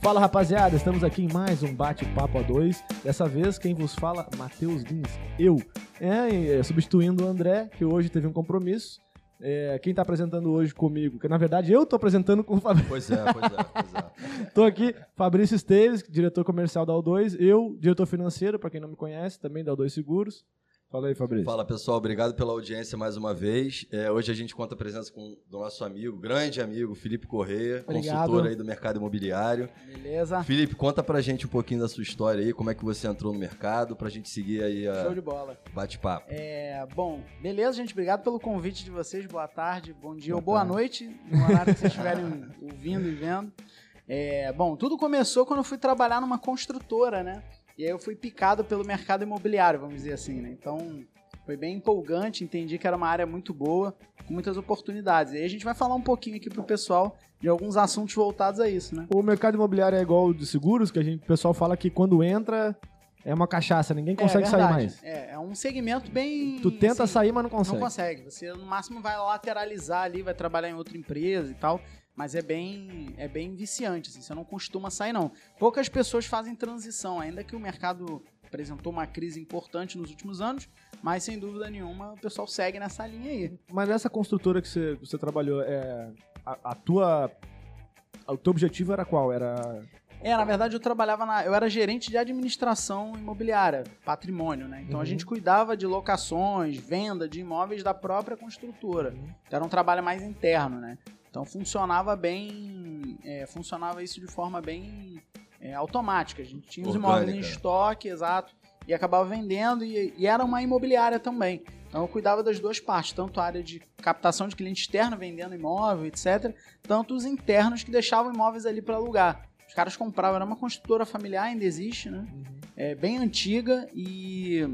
Fala rapaziada, estamos aqui em mais um bate-papo a dois. Dessa vez quem vos fala, Matheus Lins, eu. É, é, substituindo o André, que hoje teve um compromisso. É, quem tá apresentando hoje comigo, que na verdade eu tô apresentando com o Fabrício. Pois é, pois é, pois é. tô aqui, Fabrício Esteves, diretor comercial da O2, eu, diretor financeiro, para quem não me conhece, também da O2 Seguros. Fala aí, Fabrício. Fala pessoal, obrigado pela audiência mais uma vez. É, hoje a gente conta a presença com, do nosso amigo, grande amigo, Felipe Correia, Obrigado. consultor aí do mercado imobiliário. Beleza? Felipe, conta pra gente um pouquinho da sua história aí, como é que você entrou no mercado, pra gente seguir aí Show a de bola. bate-papo. É, bom, beleza, gente. Obrigado pelo convite de vocês. Boa tarde, bom dia Boa ou boa tarde. noite, no horário que vocês estiverem ouvindo e vendo. É, bom, tudo começou quando eu fui trabalhar numa construtora, né? E aí eu fui picado pelo mercado imobiliário, vamos dizer assim, né? Então foi bem empolgante, entendi que era uma área muito boa, com muitas oportunidades. E aí a gente vai falar um pouquinho aqui pro pessoal de alguns assuntos voltados a isso, né? O mercado imobiliário é igual o de seguros, que a gente, o pessoal fala que quando entra é uma cachaça, ninguém consegue é, sair mais. É, é um segmento bem. Tu tenta assim, sair, mas não consegue. Não consegue. Você no máximo vai lateralizar ali, vai trabalhar em outra empresa e tal. Mas é bem, é bem viciante, assim, você não costuma sair, não. Poucas pessoas fazem transição, ainda que o mercado apresentou uma crise importante nos últimos anos, mas sem dúvida nenhuma o pessoal segue nessa linha aí. Mas nessa construtora que você, você trabalhou, é, a, a tua. O teu objetivo era qual? Era. É, na verdade eu trabalhava na. Eu era gerente de administração imobiliária, patrimônio, né? Então Uhum. a gente cuidava de locações, venda de imóveis da própria construtora. Uhum. Então, era um trabalho mais interno, né? Então funcionava bem. é, funcionava isso de forma bem é, automática. A gente tinha os imóveis em estoque, exato, e acabava vendendo, e, e era uma imobiliária também. Então eu cuidava das duas partes, tanto a área de captação de cliente externo vendendo imóvel, etc., tanto os internos que deixavam imóveis ali para alugar. Os caras compravam, era uma construtora familiar, ainda existe, né? É bem antiga e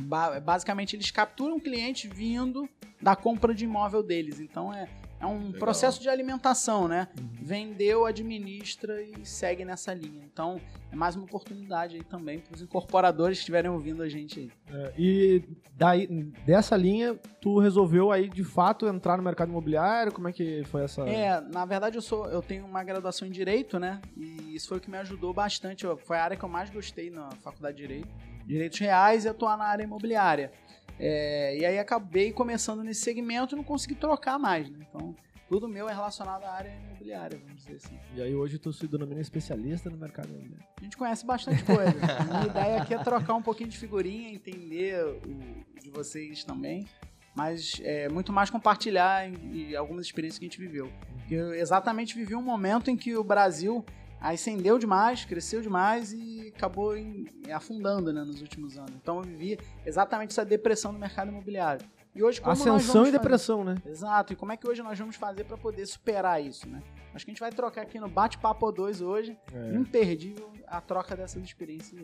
ba- basicamente eles capturam o cliente vindo da compra de imóvel deles. Então é, é um Legal. processo de alimentação, né? Vendeu, administra e segue nessa linha. Então é mais uma oportunidade aí também para os incorporadores que estiverem ouvindo a gente aí. É, e daí, dessa linha, tu resolveu aí de fato entrar no mercado imobiliário? Como é que foi essa. É, na verdade eu sou, eu tenho uma graduação em direito, né? E isso foi o que me ajudou bastante. Foi a área que eu mais gostei na faculdade de direito, direitos reais e atuar na área imobiliária. É, e aí acabei começando nesse segmento e não consegui trocar mais, né? Então tudo meu é relacionado à área imobiliária, vamos dizer assim. E aí hoje tu se denomina especialista no mercado imobiliário. A gente conhece bastante coisa. A minha ideia aqui é trocar um pouquinho de figurinha, entender o de vocês também, mas é muito mais compartilhar em- em algumas experiências que a gente viveu. Eu exatamente vivi um momento em que o Brasil ascendeu demais, cresceu demais e acabou em- afundando né, nos últimos anos. Então eu vivi exatamente essa depressão do mercado imobiliário. E hoje como nós Ascensão vamos e fazer? depressão, né? Exato. E como é que hoje nós vamos fazer para poder superar isso, né? Acho que a gente vai trocar aqui no Bate-Papo 2 hoje É. imperdível a troca dessas experiências.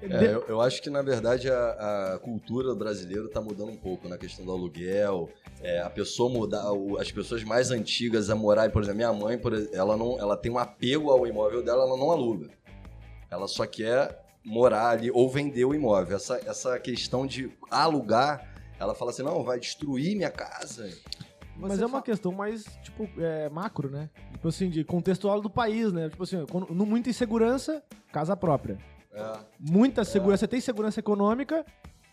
É, eu, eu acho que, na verdade, a, a cultura do brasileiro tá mudando um pouco na questão do aluguel. É, a pessoa mudar, as pessoas mais antigas a morar, por exemplo, minha mãe, ela, não, ela tem um apego ao imóvel dela, ela não aluga. Ela só quer morar ali ou vender o imóvel. Essa, essa questão de alugar, ela fala assim: não, vai destruir minha casa. Mas Você é uma fa- questão mais, tipo, é, macro, né? Tipo assim, de contextual do país, né? Tipo assim, quando, muita insegurança, casa própria. É, Muita segurança, você tem segurança econômica,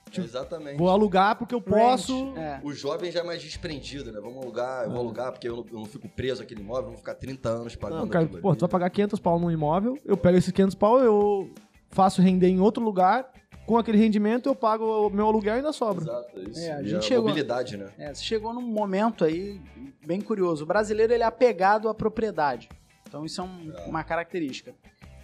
Tipo, exatamente. vou alugar porque eu posso. É. O jovem já é mais desprendido, né? Vamos alugar, eu vou alugar porque eu não, eu não fico preso àquele imóvel, eu vou ficar 30 anos pagando Não, cara, pô, tu vai pagar 500 pau num imóvel, eu pego esses 500 pau, eu faço render em outro lugar, com aquele rendimento eu pago o meu aluguel e ainda sobra. Exato, é isso. É, a E gente chegou- mobilidade, né? É, você chegou num momento aí bem curioso. O brasileiro ele é apegado à propriedade. Então isso é um- uma característica.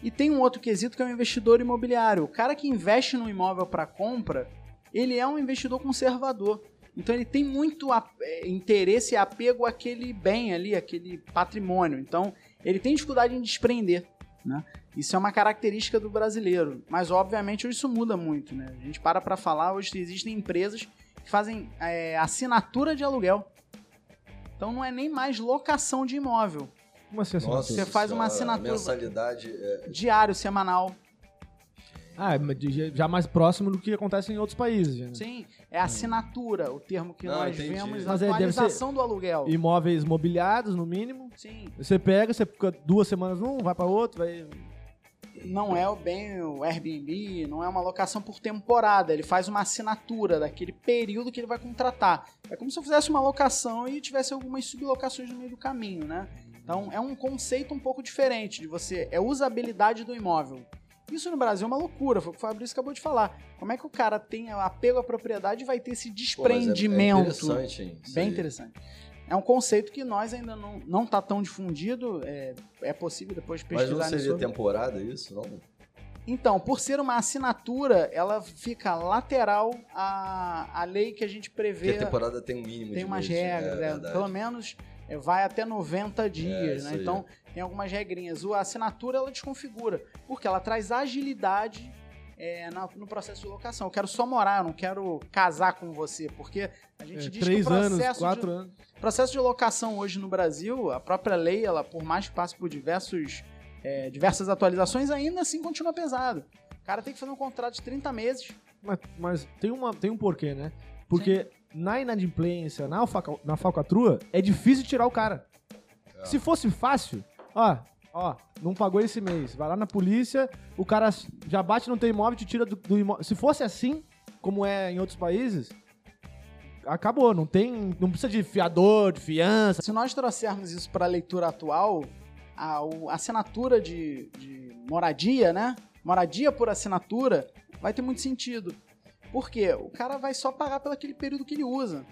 E tem um outro quesito que é o investidor imobiliário. O cara que investe no imóvel para compra, ele é um investidor conservador. Então ele tem muito é, interesse e apego àquele bem ali, aquele patrimônio. Então ele tem dificuldade em desprender. Né? Isso é uma característica do brasileiro. Mas obviamente hoje isso muda muito. Né? A gente para para falar, hoje existem empresas que fazem é, assinatura de aluguel. Então não é nem mais locação de imóvel. Como assim, assim? Nossa, Você faz uma assinatura. Mensalidade. É... Diário, semanal. Ah, de- já mais próximo do que acontece em outros países. né? Sim, é assinatura, o termo que Não, nós entendi. vemos, Mas é, atualização do aluguel. Imóveis mobiliados, no mínimo. Sim, Você pega, você fica duas semanas num, vai pra outro, vai. não é o bem o Airbnb, não é uma locação por temporada, ele faz uma assinatura daquele período que ele vai contratar. É como se eu fizesse uma locação e tivesse algumas sublocações no meio do caminho, né? Então é um conceito um pouco diferente de você, é usabilidade do imóvel. Isso no Brasil é uma loucura, foi o que o Fabrício acabou de falar. Como é que o cara tem apego à propriedade e vai ter esse Pô, mas é- desprendimento? É, interessante, hein? Bem interessante. É um conceito que nós ainda não, não tá tão difundido, é, é possível depois Mas pesquisar não seria sobre. temporada isso, não? Então, por ser uma assinatura, ela fica lateral à, à lei que a gente Porque prevê. a temporada tem um mínimo Tem de umas meses, regras, é, né? verdade. pelo menos é, vai até 90 dias, isso né? Então, tem algumas regrinhas. O- A assinatura, ela desconfigura, porque ela traz agilidade é, na- no processo de locação. Eu quero só morar, eu não quero casar com você, porque a gente É, diz três que o processo anos, quatro de, anos. o processo de locação hoje no Brasil, a própria lei, ela por mais que passe por diversos, é, diversas atualizações, ainda assim continua pesado. O cara tem que fazer um contrato de 30 meses. Mas, mas tem, uma, tem um porquê, né? Porque na inadimplência, na, alfaca, na falcatrua, é difícil tirar o cara. É. Se fosse fácil, ó, ó, não pagou esse mês, vai lá na polícia, o cara já bate no teu imóvel e te tira do, do imóvel. Se fosse assim, como é em outros países, acabou. Não tem. Não precisa de fiador, de fiança. Se nós trouxermos isso para a leitura atual, a, a assinatura de, de moradia, né? Moradia por assinatura vai ter muito sentido. Por quê? O cara vai só pagar pelo aquele período que ele usa.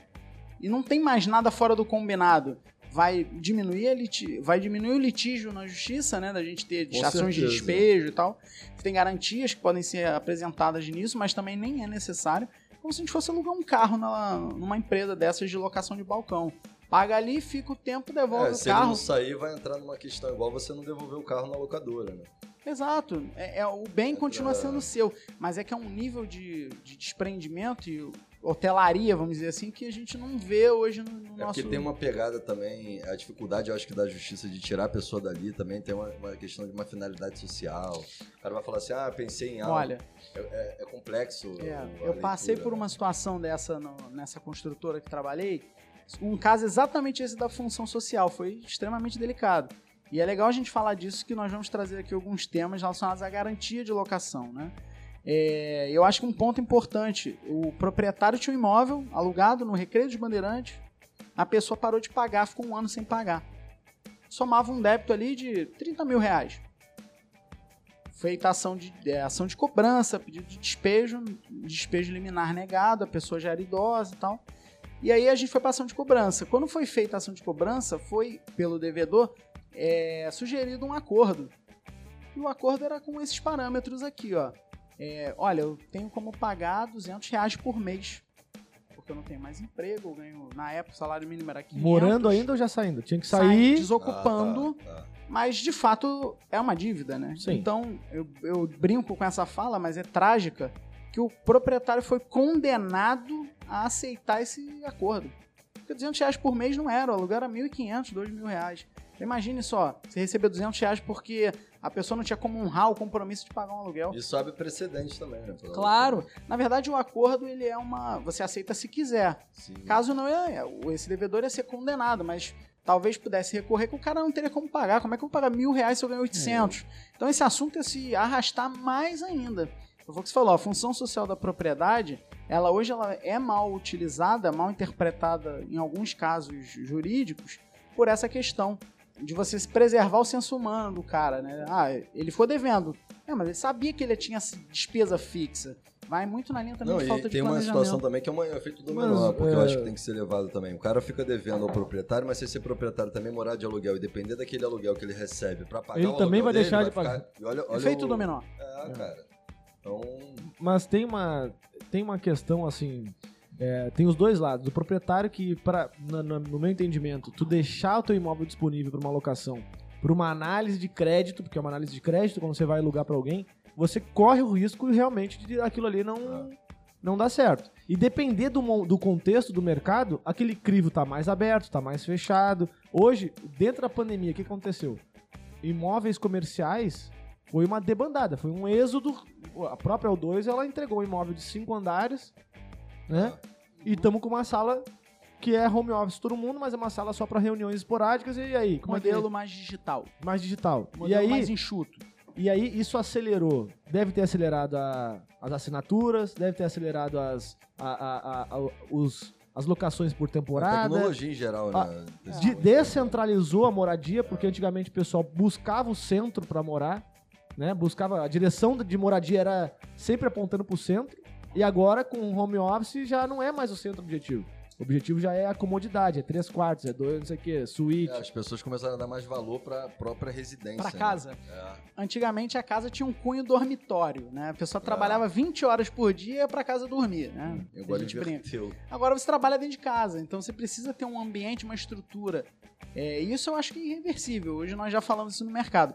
E não tem mais nada fora do combinado. Vai diminuir, a vai diminuir o litígio na justiça, né? Da gente ter ações de despejo e tal. Tem garantias que podem ser apresentadas nisso, mas também nem é necessário. Como se a gente fosse alugar um carro na- numa empresa dessas de locação de balcão. Paga ali, fica o tempo, devolve É, o se carro. não sair, vai entrar numa questão igual você não devolver o carro na locadora, né? Exato. É, é- o bem É continua pra- sendo seu, mas é que é um nível de, de desprendimento e hotelaria, vamos dizer assim, que a gente não vê hoje no, no É nosso. porque tem uma pegada também, a dificuldade, eu acho que da justiça de tirar a pessoa dali também tem uma, uma questão de uma finalidade social. O cara vai falar assim, ah, pensei em algo. Olha, É, é- é complexo. é, eu passei leitura, por né? uma situação dessa no- nessa construtora que trabalhei, um caso exatamente esse da função social, foi extremamente delicado. E é legal a gente falar disso, que nós vamos trazer aqui alguns temas relacionados à garantia de locação, né? É, eu acho que um ponto importante, o proprietário tinha um imóvel alugado no Recreio dos Bandeirantes, a pessoa parou de pagar, ficou um ano sem pagar. Somava um débito ali de 30 mil reais. Feita ação de, é, ação de cobrança, pedido de despejo, despejo liminar negado, a pessoa já era idosa e tal. E aí a gente foi para ação de cobrança. Quando foi feita a ação de cobrança, foi pelo devedor é, sugerido um acordo. E o acordo era com esses parâmetros aqui, ó. É, olha, eu tenho como pagar 200 reais por mês. Porque eu não tenho mais emprego, eu ganho, na época o salário mínimo era 500. Morando ainda ou já saindo? Tinha que sai sair. desocupando, Ah, tá, tá. mas de fato é uma dívida, né? Sim. Então eu, eu brinco com essa fala, mas é trágica, que o proprietário foi condenado a aceitar esse acordo. Porque 200 reais por mês não era, o aluguel era 1.500, 2.000 reais. Imagine só, você receber 200 reais porque a pessoa não tinha como honrar o compromisso de pagar um aluguel. Isso abre precedente também, né? Claro, na verdade o acordo ele é uma, você aceita se quiser. Sim. Caso não, é, esse devedor ia ser condenado, mas talvez pudesse recorrer que o cara não teria como pagar. Como é que eu vou pagar mil reais se eu ganho 800? Então esse assunto ia se arrastar mais ainda. Foi o que você falou, a função social da propriedade, ela hoje ela é mal utilizada, mal interpretada em alguns casos jurídicos por essa questão de você se preservar o senso humano do cara, né? Ah, ele ficou devendo. É, mas ele sabia que ele tinha essa despesa fixa. Vai muito na linha também Não, de e falta de tem uma situação também que é um efeito Mas, dominó, porque eu é- acho que tem que ser levado também. O cara fica devendo ao proprietário, mas se esse proprietário também morar de aluguel e depender daquele aluguel que ele recebe pra pagar Ele o também vai dele, deixar de ficar- pagar. e Olha, olha Efeito o... dominó. É, cara. Então, Mas tem uma, tem uma questão assim. É, tem os dois lados. O proprietário que, pra, na- na- no meu entendimento, tu deixar o teu imóvel disponível para uma locação, para uma análise de crédito, porque é uma análise de crédito quando você vai alugar para alguém, você corre o risco realmente de aquilo ali não, não dar certo. E depender do, do contexto do mercado, aquele crivo tá mais aberto, tá mais fechado. Hoje, dentro da pandemia, o que aconteceu? Imóveis comerciais foi uma debandada, foi um êxodo a própria O2 ela entregou um imóvel de cinco andares, né? E estamos com uma sala que é home office todo mundo, mas é uma sala só para reuniões esporádicas. E aí, como modelo é que mais digital. é? mais digital? Modelo e aí, mais enxuto. e aí isso acelerou. Deve ter acelerado a- as assinaturas, deve ter acelerado as a- a- a- a- os, as locações por A temporada. tecnologia em geral, né? Desse De- descentralizou a moradia, porque antigamente o pessoal buscava o centro para morar, né? Buscava a direção de moradia era sempre apontando para o centro, e agora com o home office já não é mais o centro objetivo. O objetivo já é a comodidade, é três quartos, é dois, não sei o quê, suíte. É, as pessoas começaram a dar mais valor pra própria residência. Pra né? casa. É. Antigamente a casa tinha um cunho dormitório, né? A pessoa trabalhava 20 horas por dia ia pra casa dormir, né? Eu A gosto gente de brinca. inverteu. Agora você trabalha dentro de casa, então você precisa ter um ambiente, uma estrutura. É, isso eu acho que é irreversível. Hoje nós já falamos isso no mercado.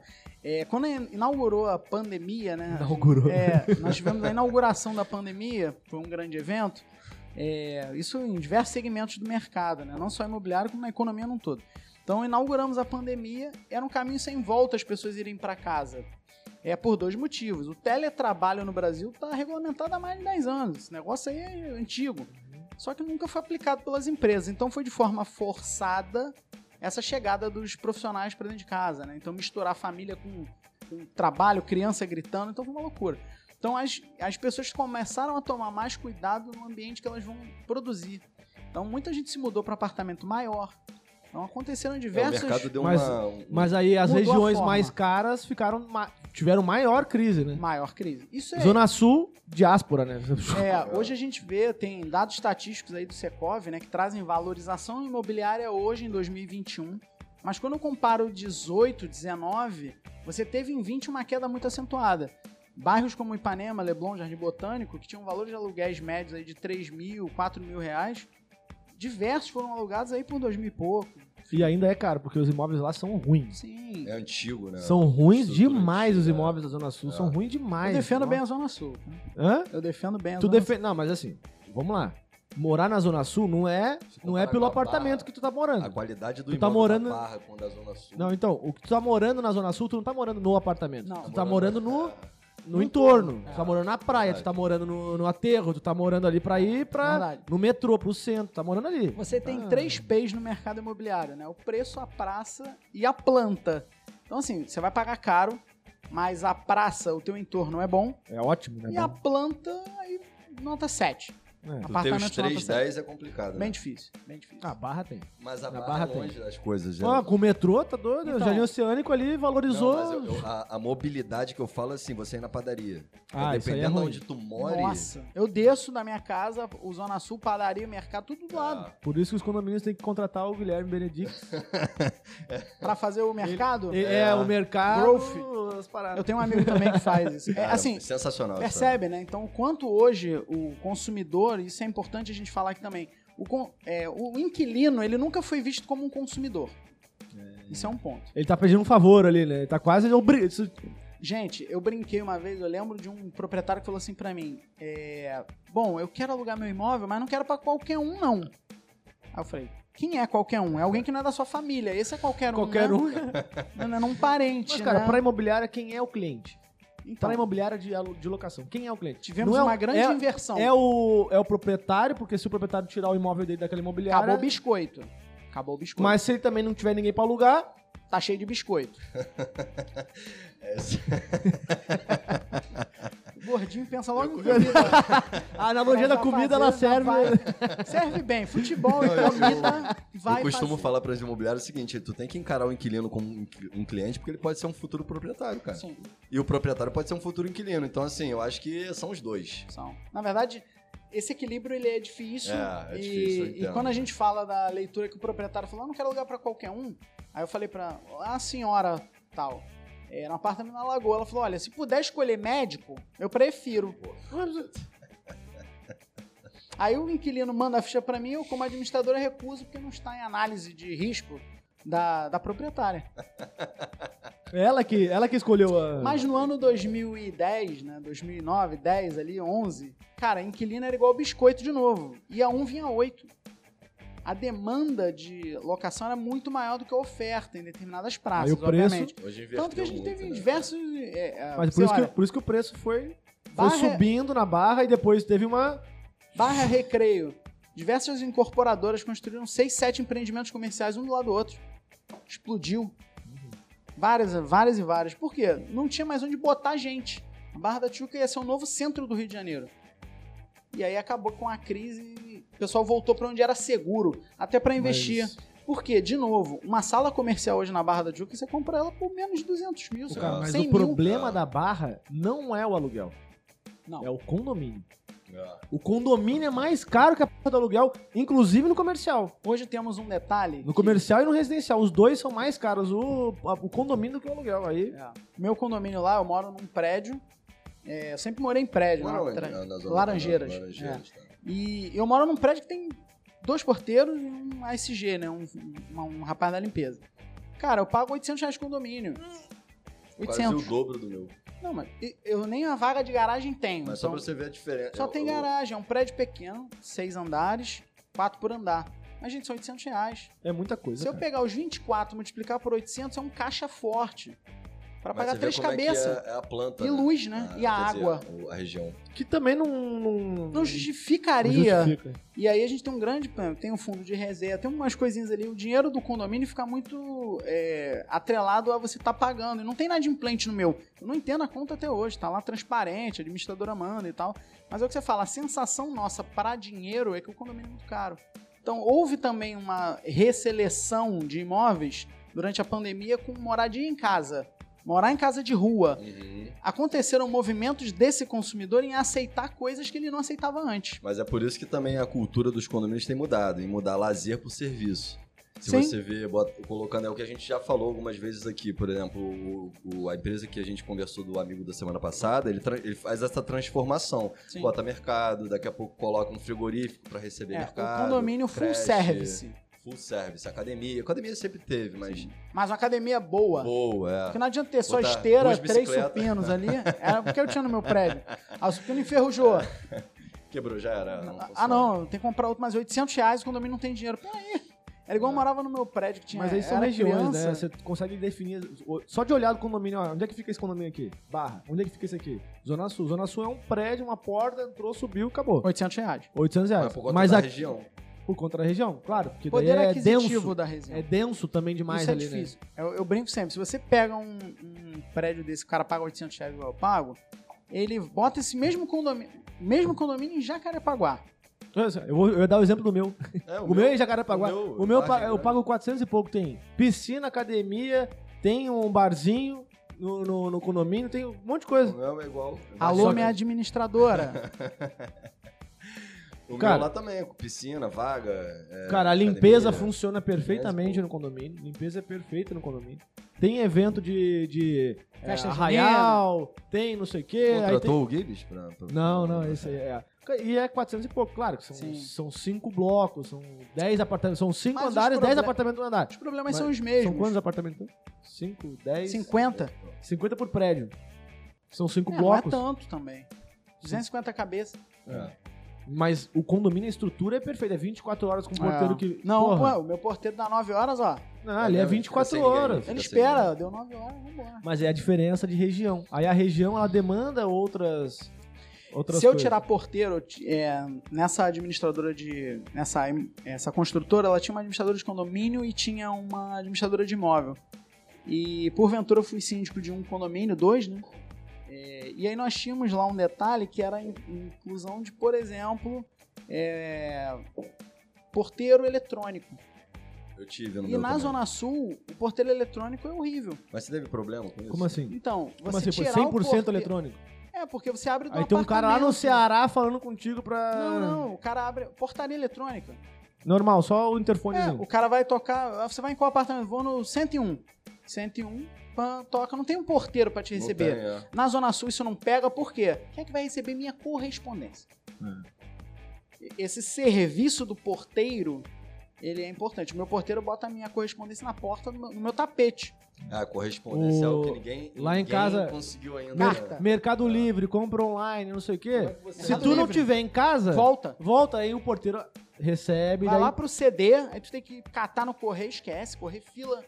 É, quando inaugurou a pandemia, né? Inaugurou. É, nós tivemos a inauguração da pandemia, foi um grande evento. É, isso em diversos segmentos do mercado, né? Não só imobiliário, como na economia num todo. Então inauguramos a pandemia, era um caminho sem volta as pessoas irem para casa. É por dois motivos. O teletrabalho no Brasil está regulamentado há mais de 10 anos. Esse negócio aí é antigo. Só que nunca foi aplicado pelas empresas. Então foi de forma forçada essa chegada dos profissionais para dentro de casa, né? Então misturar família com, com trabalho, criança gritando, então foi uma loucura. Então as, as pessoas começaram a tomar mais cuidado no ambiente que elas vão produzir. Então muita gente se mudou para apartamento maior. Então aconteceram É, o diversos. mercado deu Mas- uma. um- Mas aí as Mudou regiões mais caras ficaram ma- tiveram maior crise, né? Maior crise. Isso é. Zona Sul, diáspora, né? É, hoje a gente vê, tem dados estatísticos aí do Secov, né, que trazem valorização imobiliária hoje em 2021. Mas quando eu comparo 18, 19, você teve em 20 uma queda muito acentuada. Bairros como Ipanema, Leblon, Jardim Botânico, que tinham valores de aluguéis médios aí de 3 mil, 4 mil reais, diversos foram alugados aí por 2 mil e pouco. E ainda é caro, porque os imóveis lá são ruins. Sim. É antigo, né? São ruins demais os antiga, imóveis da Zona Sul. É. São ruins demais. Eu defendo bem a Zona Sul. tá? Hã? Eu defendo bem a Tu Zona defende. Não, mas assim, vamos lá. Morar na Zona Sul não é, Se não é pelo a apartamento Barra, que tu tá A morando. qualidade do Tu tá imóvel morando- da Barra com a da Zona Sul. Não, então, o que tu tá morando na Zona Sul, tu não tá morando no apartamento. Não. tu tá morando no, É. no entorno. Tu É. tá morando na praia, tu tá morando no, no aterro, tu tá morando ali pra ir pra, Verdade. no metrô, pro centro. Tá morando ali. Você tem Ah. três P's no mercado imobiliário, né? O preço, a praça e a planta. Então, assim, você vai pagar caro, mas a praça, o teu entorno é bom. É ótimo, né? e a planta, aí, nota 7. É. Tu ter os Apartamento 3, nota 10 é complicado. né? Bem difícil, bem difícil. A barra tem. Mas a na Barra, Barra é longe tem. das coisas. já. Ó, com o metrô, tá doido? Então. o Jardim Oceânico ali valorizou. Não, mas eu- eu- a, a mobilidade que eu falo é assim, você ir na padaria. Ah, É, é dependendo de ruim. onde tu more. Nossa, eu desço da minha casa, o Zona Sul, padaria, mercado, tudo do lado. ah, Por isso que os condomínios têm que contratar o Guilherme Benedict. Pra fazer o mercado, é, É. o mercado. Growth. As paradas. eu tenho um amigo também que faz isso. É, cara, assim, sensacional. Percebe, né? Então, o quanto hoje o consumidor, isso é importante a gente falar aqui também, o, é, o inquilino, ele nunca foi visto como um consumidor. Isso é um ponto. Ele tá pedindo um favor ali, né? Ele tá quase obrigado. Gente, eu brinquei uma vez, eu lembro de um proprietário que falou assim pra mim, é, bom, eu quero alugar meu imóvel, mas não quero pra qualquer um, não. Aí eu falei, quem é qualquer um? É alguém que não é da sua família. Esse é qualquer um, Qualquer né? um. Não, não é um parente, Mas, cara, né? pra imobiliária, quem é o cliente? Então, Pra imobiliária de, de locação, quem é o cliente? tivemos Não é o- uma grande é- inversão. É o, é o proprietário, porque se o proprietário tirar o imóvel dele daquela imobiliária. Acabou o biscoito. Acabou o biscoito. Mas se ele também não tiver ninguém pra alugar, Tá cheio de biscoito. Gordinho pensa logo em comida. a analogia da comida ela serve. serve bem. Futebol e eu- comida vai eu costumo fazer. falar para as imobiliárias o seguinte: tu tem que encarar o inquilino como um cli- cliente, porque ele pode ser um futuro proprietário, cara. Sim, E o proprietário pode ser um futuro inquilino. Então, assim, eu acho que são os dois. são. Na verdade, esse equilíbrio ele é difícil. É, é e, difícil, e entendo. quando a gente fala da leitura que o proprietário falou, eu não quero alugar pra qualquer um. Aí eu falei pra a senhora tal, é, no apartamento na Lagoa, ela falou: olha, se puder escolher médico, eu prefiro. Aí o inquilino manda a ficha pra mim, eu, como administradora, recuso porque não está em análise de risco da, da proprietária. Ela que, ela que escolheu a. Mas no ano 2010, né, 2009, 10 ali, 11, cara, inquilino era igual biscoito de novo. Ia um, vinha oito. A demanda de locação era muito maior do que a oferta em determinadas praças, Aí o preço- obviamente. Hoje Tanto que a gente muito, teve né? diversos... é, é, Mas por isso, que, olha, por isso que o preço foi Barra- Foi subindo na barra e depois teve uma. Barra Recreio. Diversas incorporadoras construíram seis, sete empreendimentos comerciais um do lado do outro. Explodiu. Várias, várias e várias. Por quê? Não tinha mais onde botar gente. A Barra da Tijuca ia ser o novo centro do Rio de Janeiro. E aí acabou com a crise e o pessoal voltou para onde era seguro, até para investir. Mas- Por quê? De novo, uma sala comercial hoje na Barra da Tijuca, você compra ela por menos de 200 mil. Cara, lá, mas 100 o mil. problema Ah. da barra não é o aluguel, Não. é o condomínio. É. O condomínio é mais caro que a porra do aluguel, inclusive no comercial. Hoje temos um detalhe. No que- comercial e no residencial. Os dois são mais caros, o, o condomínio do que o aluguel. Aí. É. Meu condomínio lá, eu moro num prédio. É, eu sempre morei em prédio, Mora na onde? tra- Na- na zona- Laranjeiras. Laranjeiras, tá. E eu moro num prédio que tem dois porteiros e um ASG, né? Um, um, um rapaz da limpeza. Cara, eu pago 800 reais de condomínio. Quase 800. o dobro do meu. Não, mas eu nem a vaga de garagem tenho. Mas só então- pra você ver a diferença. só Eu- tem eu- garagem. É um prédio pequeno, seis andares, quatro por andar. Mas, gente, são 800 reais. É muita coisa. Se eu cara. pegar os 24 e multiplicar por 800, é um caixa forte. Pra Mas pagar três é cabeças. É, é a planta. E né? luz, né? Ah, e a dizer, água. o- a região. Que também não. Não, Não justificaria. justifica. E aí a gente tem um grande. Tem um fundo de reserva, tem umas coisinhas ali. O dinheiro do condomínio fica muito é, atrelado a você estar pagando. E não tem inadimplente no meu. Eu não entendo a conta até hoje. Tá lá transparente, a administradora manda e tal. Mas é o que você fala, a sensação nossa para dinheiro é que o condomínio é muito caro. Então houve também uma resseleção de imóveis durante a pandemia com moradia em casa. Morar em casa de rua. Uhum. Aconteceram movimentos desse consumidor em aceitar coisas que ele não aceitava antes. Mas é por isso que também a cultura dos condomínios tem mudado, em mudar lazer por serviço. Se Sim. você vê, bota- colocando, é o que a gente já falou algumas vezes aqui, por exemplo, o- o- a empresa que a gente conversou do amigo da semana passada, ele, ele faz essa transformação. Sim. Bota mercado, daqui a pouco coloca um frigorífico para receber É, mercado. o condomínio full creche, service. Full service, academia. Academia sempre teve, mas Mas uma academia boa. boa, é. Porque não adianta ter só Botar esteira, duas três bicicletas. supinos ali. Era porque eu tinha no meu prédio. Ah, o supino enferrujou. Quebrou, já era. não ah, funciona. não, tem que comprar outro, mas 800 reais o condomínio não tem dinheiro. Peraí. Era igual eu morava no meu prédio que tinha. Mas aí são era regiões, criança. né? Você consegue definir. Só de olhar do condomínio, ó, onde é que fica esse condomínio aqui? Barra. Onde é que fica esse aqui? Zona Sul. Zona Sul é um prédio, uma porta, entrou, subiu, acabou. 800 reais. 800 reais. Mas por conta Mas da aqui, região. Por conta da região, claro. Porque Poder daí é aquisitivo denso. da região. É denso também demais Isso é ali, né? difícil. Eu, eu brinco sempre. Se você pega um, um prédio desse, o cara paga 800 reais igual eu pago, ele bota esse mesmo condomínio, mesmo condomínio em Jacarepaguá. Eu, vou, eu ia dar o exemplo do meu. É, O, meu é em Jacarepaguá. o meu, O meu, eu Grande. pago 400 e pouco. Tem piscina, academia, tem um barzinho no, no, no condomínio, tem um monte de coisa. O meu é igual. Alô, minha administradora. O Cara- meu lá também, com piscina, vaga. é, Cara, a limpeza academia. funciona perfeitamente Mesmo. no condomínio. Limpeza é perfeita no condomínio. Tem evento de, de é, Festa arraial, tem não sei o quê. aí Contratou o Gibbs? Pra, pra- tem- Não, não, esse aí é. E é 400 e pouco, claro, que são, Sim. são cinco blocos, são 10 apartamentos, são cinco Mas os andares, 10 proble- apartamentos no andar. Os problemas Mas são os mesmos. São quantos apartamentos? 5, 10, 50? 50 por prédio. São cinco É, blocos. Não é tanto também. 250 cabeças. É. Mas o condomínio, a estrutura é perfeita. É 24 horas com o porteiro É. que. Não, Porra. ué, o meu porteiro dá 9 horas, ó. Não, ali é É, 24 fica sem ninguém. horas. Ele espera, deu 9 horas, vambora. Mas é a diferença de região. Aí a região ela demanda outras. outras Se eu coisas. tirar porteiro, é, nessa administradora de. Nessa essa construtora, ela tinha uma administradora de condomínio e tinha uma administradora de imóvel. E porventura eu fui síndico de um condomínio, dois, né? É, e aí nós tínhamos lá um detalhe que era a in- inclusão de, por exemplo, é, porteiro eletrônico. Eu tive no E meu na também. Zona Sul, o porteiro eletrônico é horrível. Mas você teve problema com isso? Como assim? Então, você Como assim? Foi tirar 100% o porteiro... eletrônico. É, porque você abre do Aí tem um cara lá no. Ceará falando contigo pra. Não, não, o cara abre portaria eletrônica. Normal, só o É, interfonezinho. o cara vai tocar, você vai em qual apartamento? Vou no 101. 101, pã, toca, não tem um porteiro pra te Não receber. tem, é. Na Zona Sul isso não pega, por quê? Quem é que vai receber minha correspondência? Esse serviço do porteiro, ele é importante. O meu porteiro bota a minha correspondência na porta no meu, no meu tapete. Ah, correspondência é o que O- ninguém, lá em ninguém casa- conseguiu ainda. Carta. né? Mercado Livre, compra online, não sei o quê. É Se tu não Livre. tiver em casa, Volta. volta aí o porteiro recebe. Vai daí- lá pro CD, aí tu tem que catar no correio, esquece, correr fila,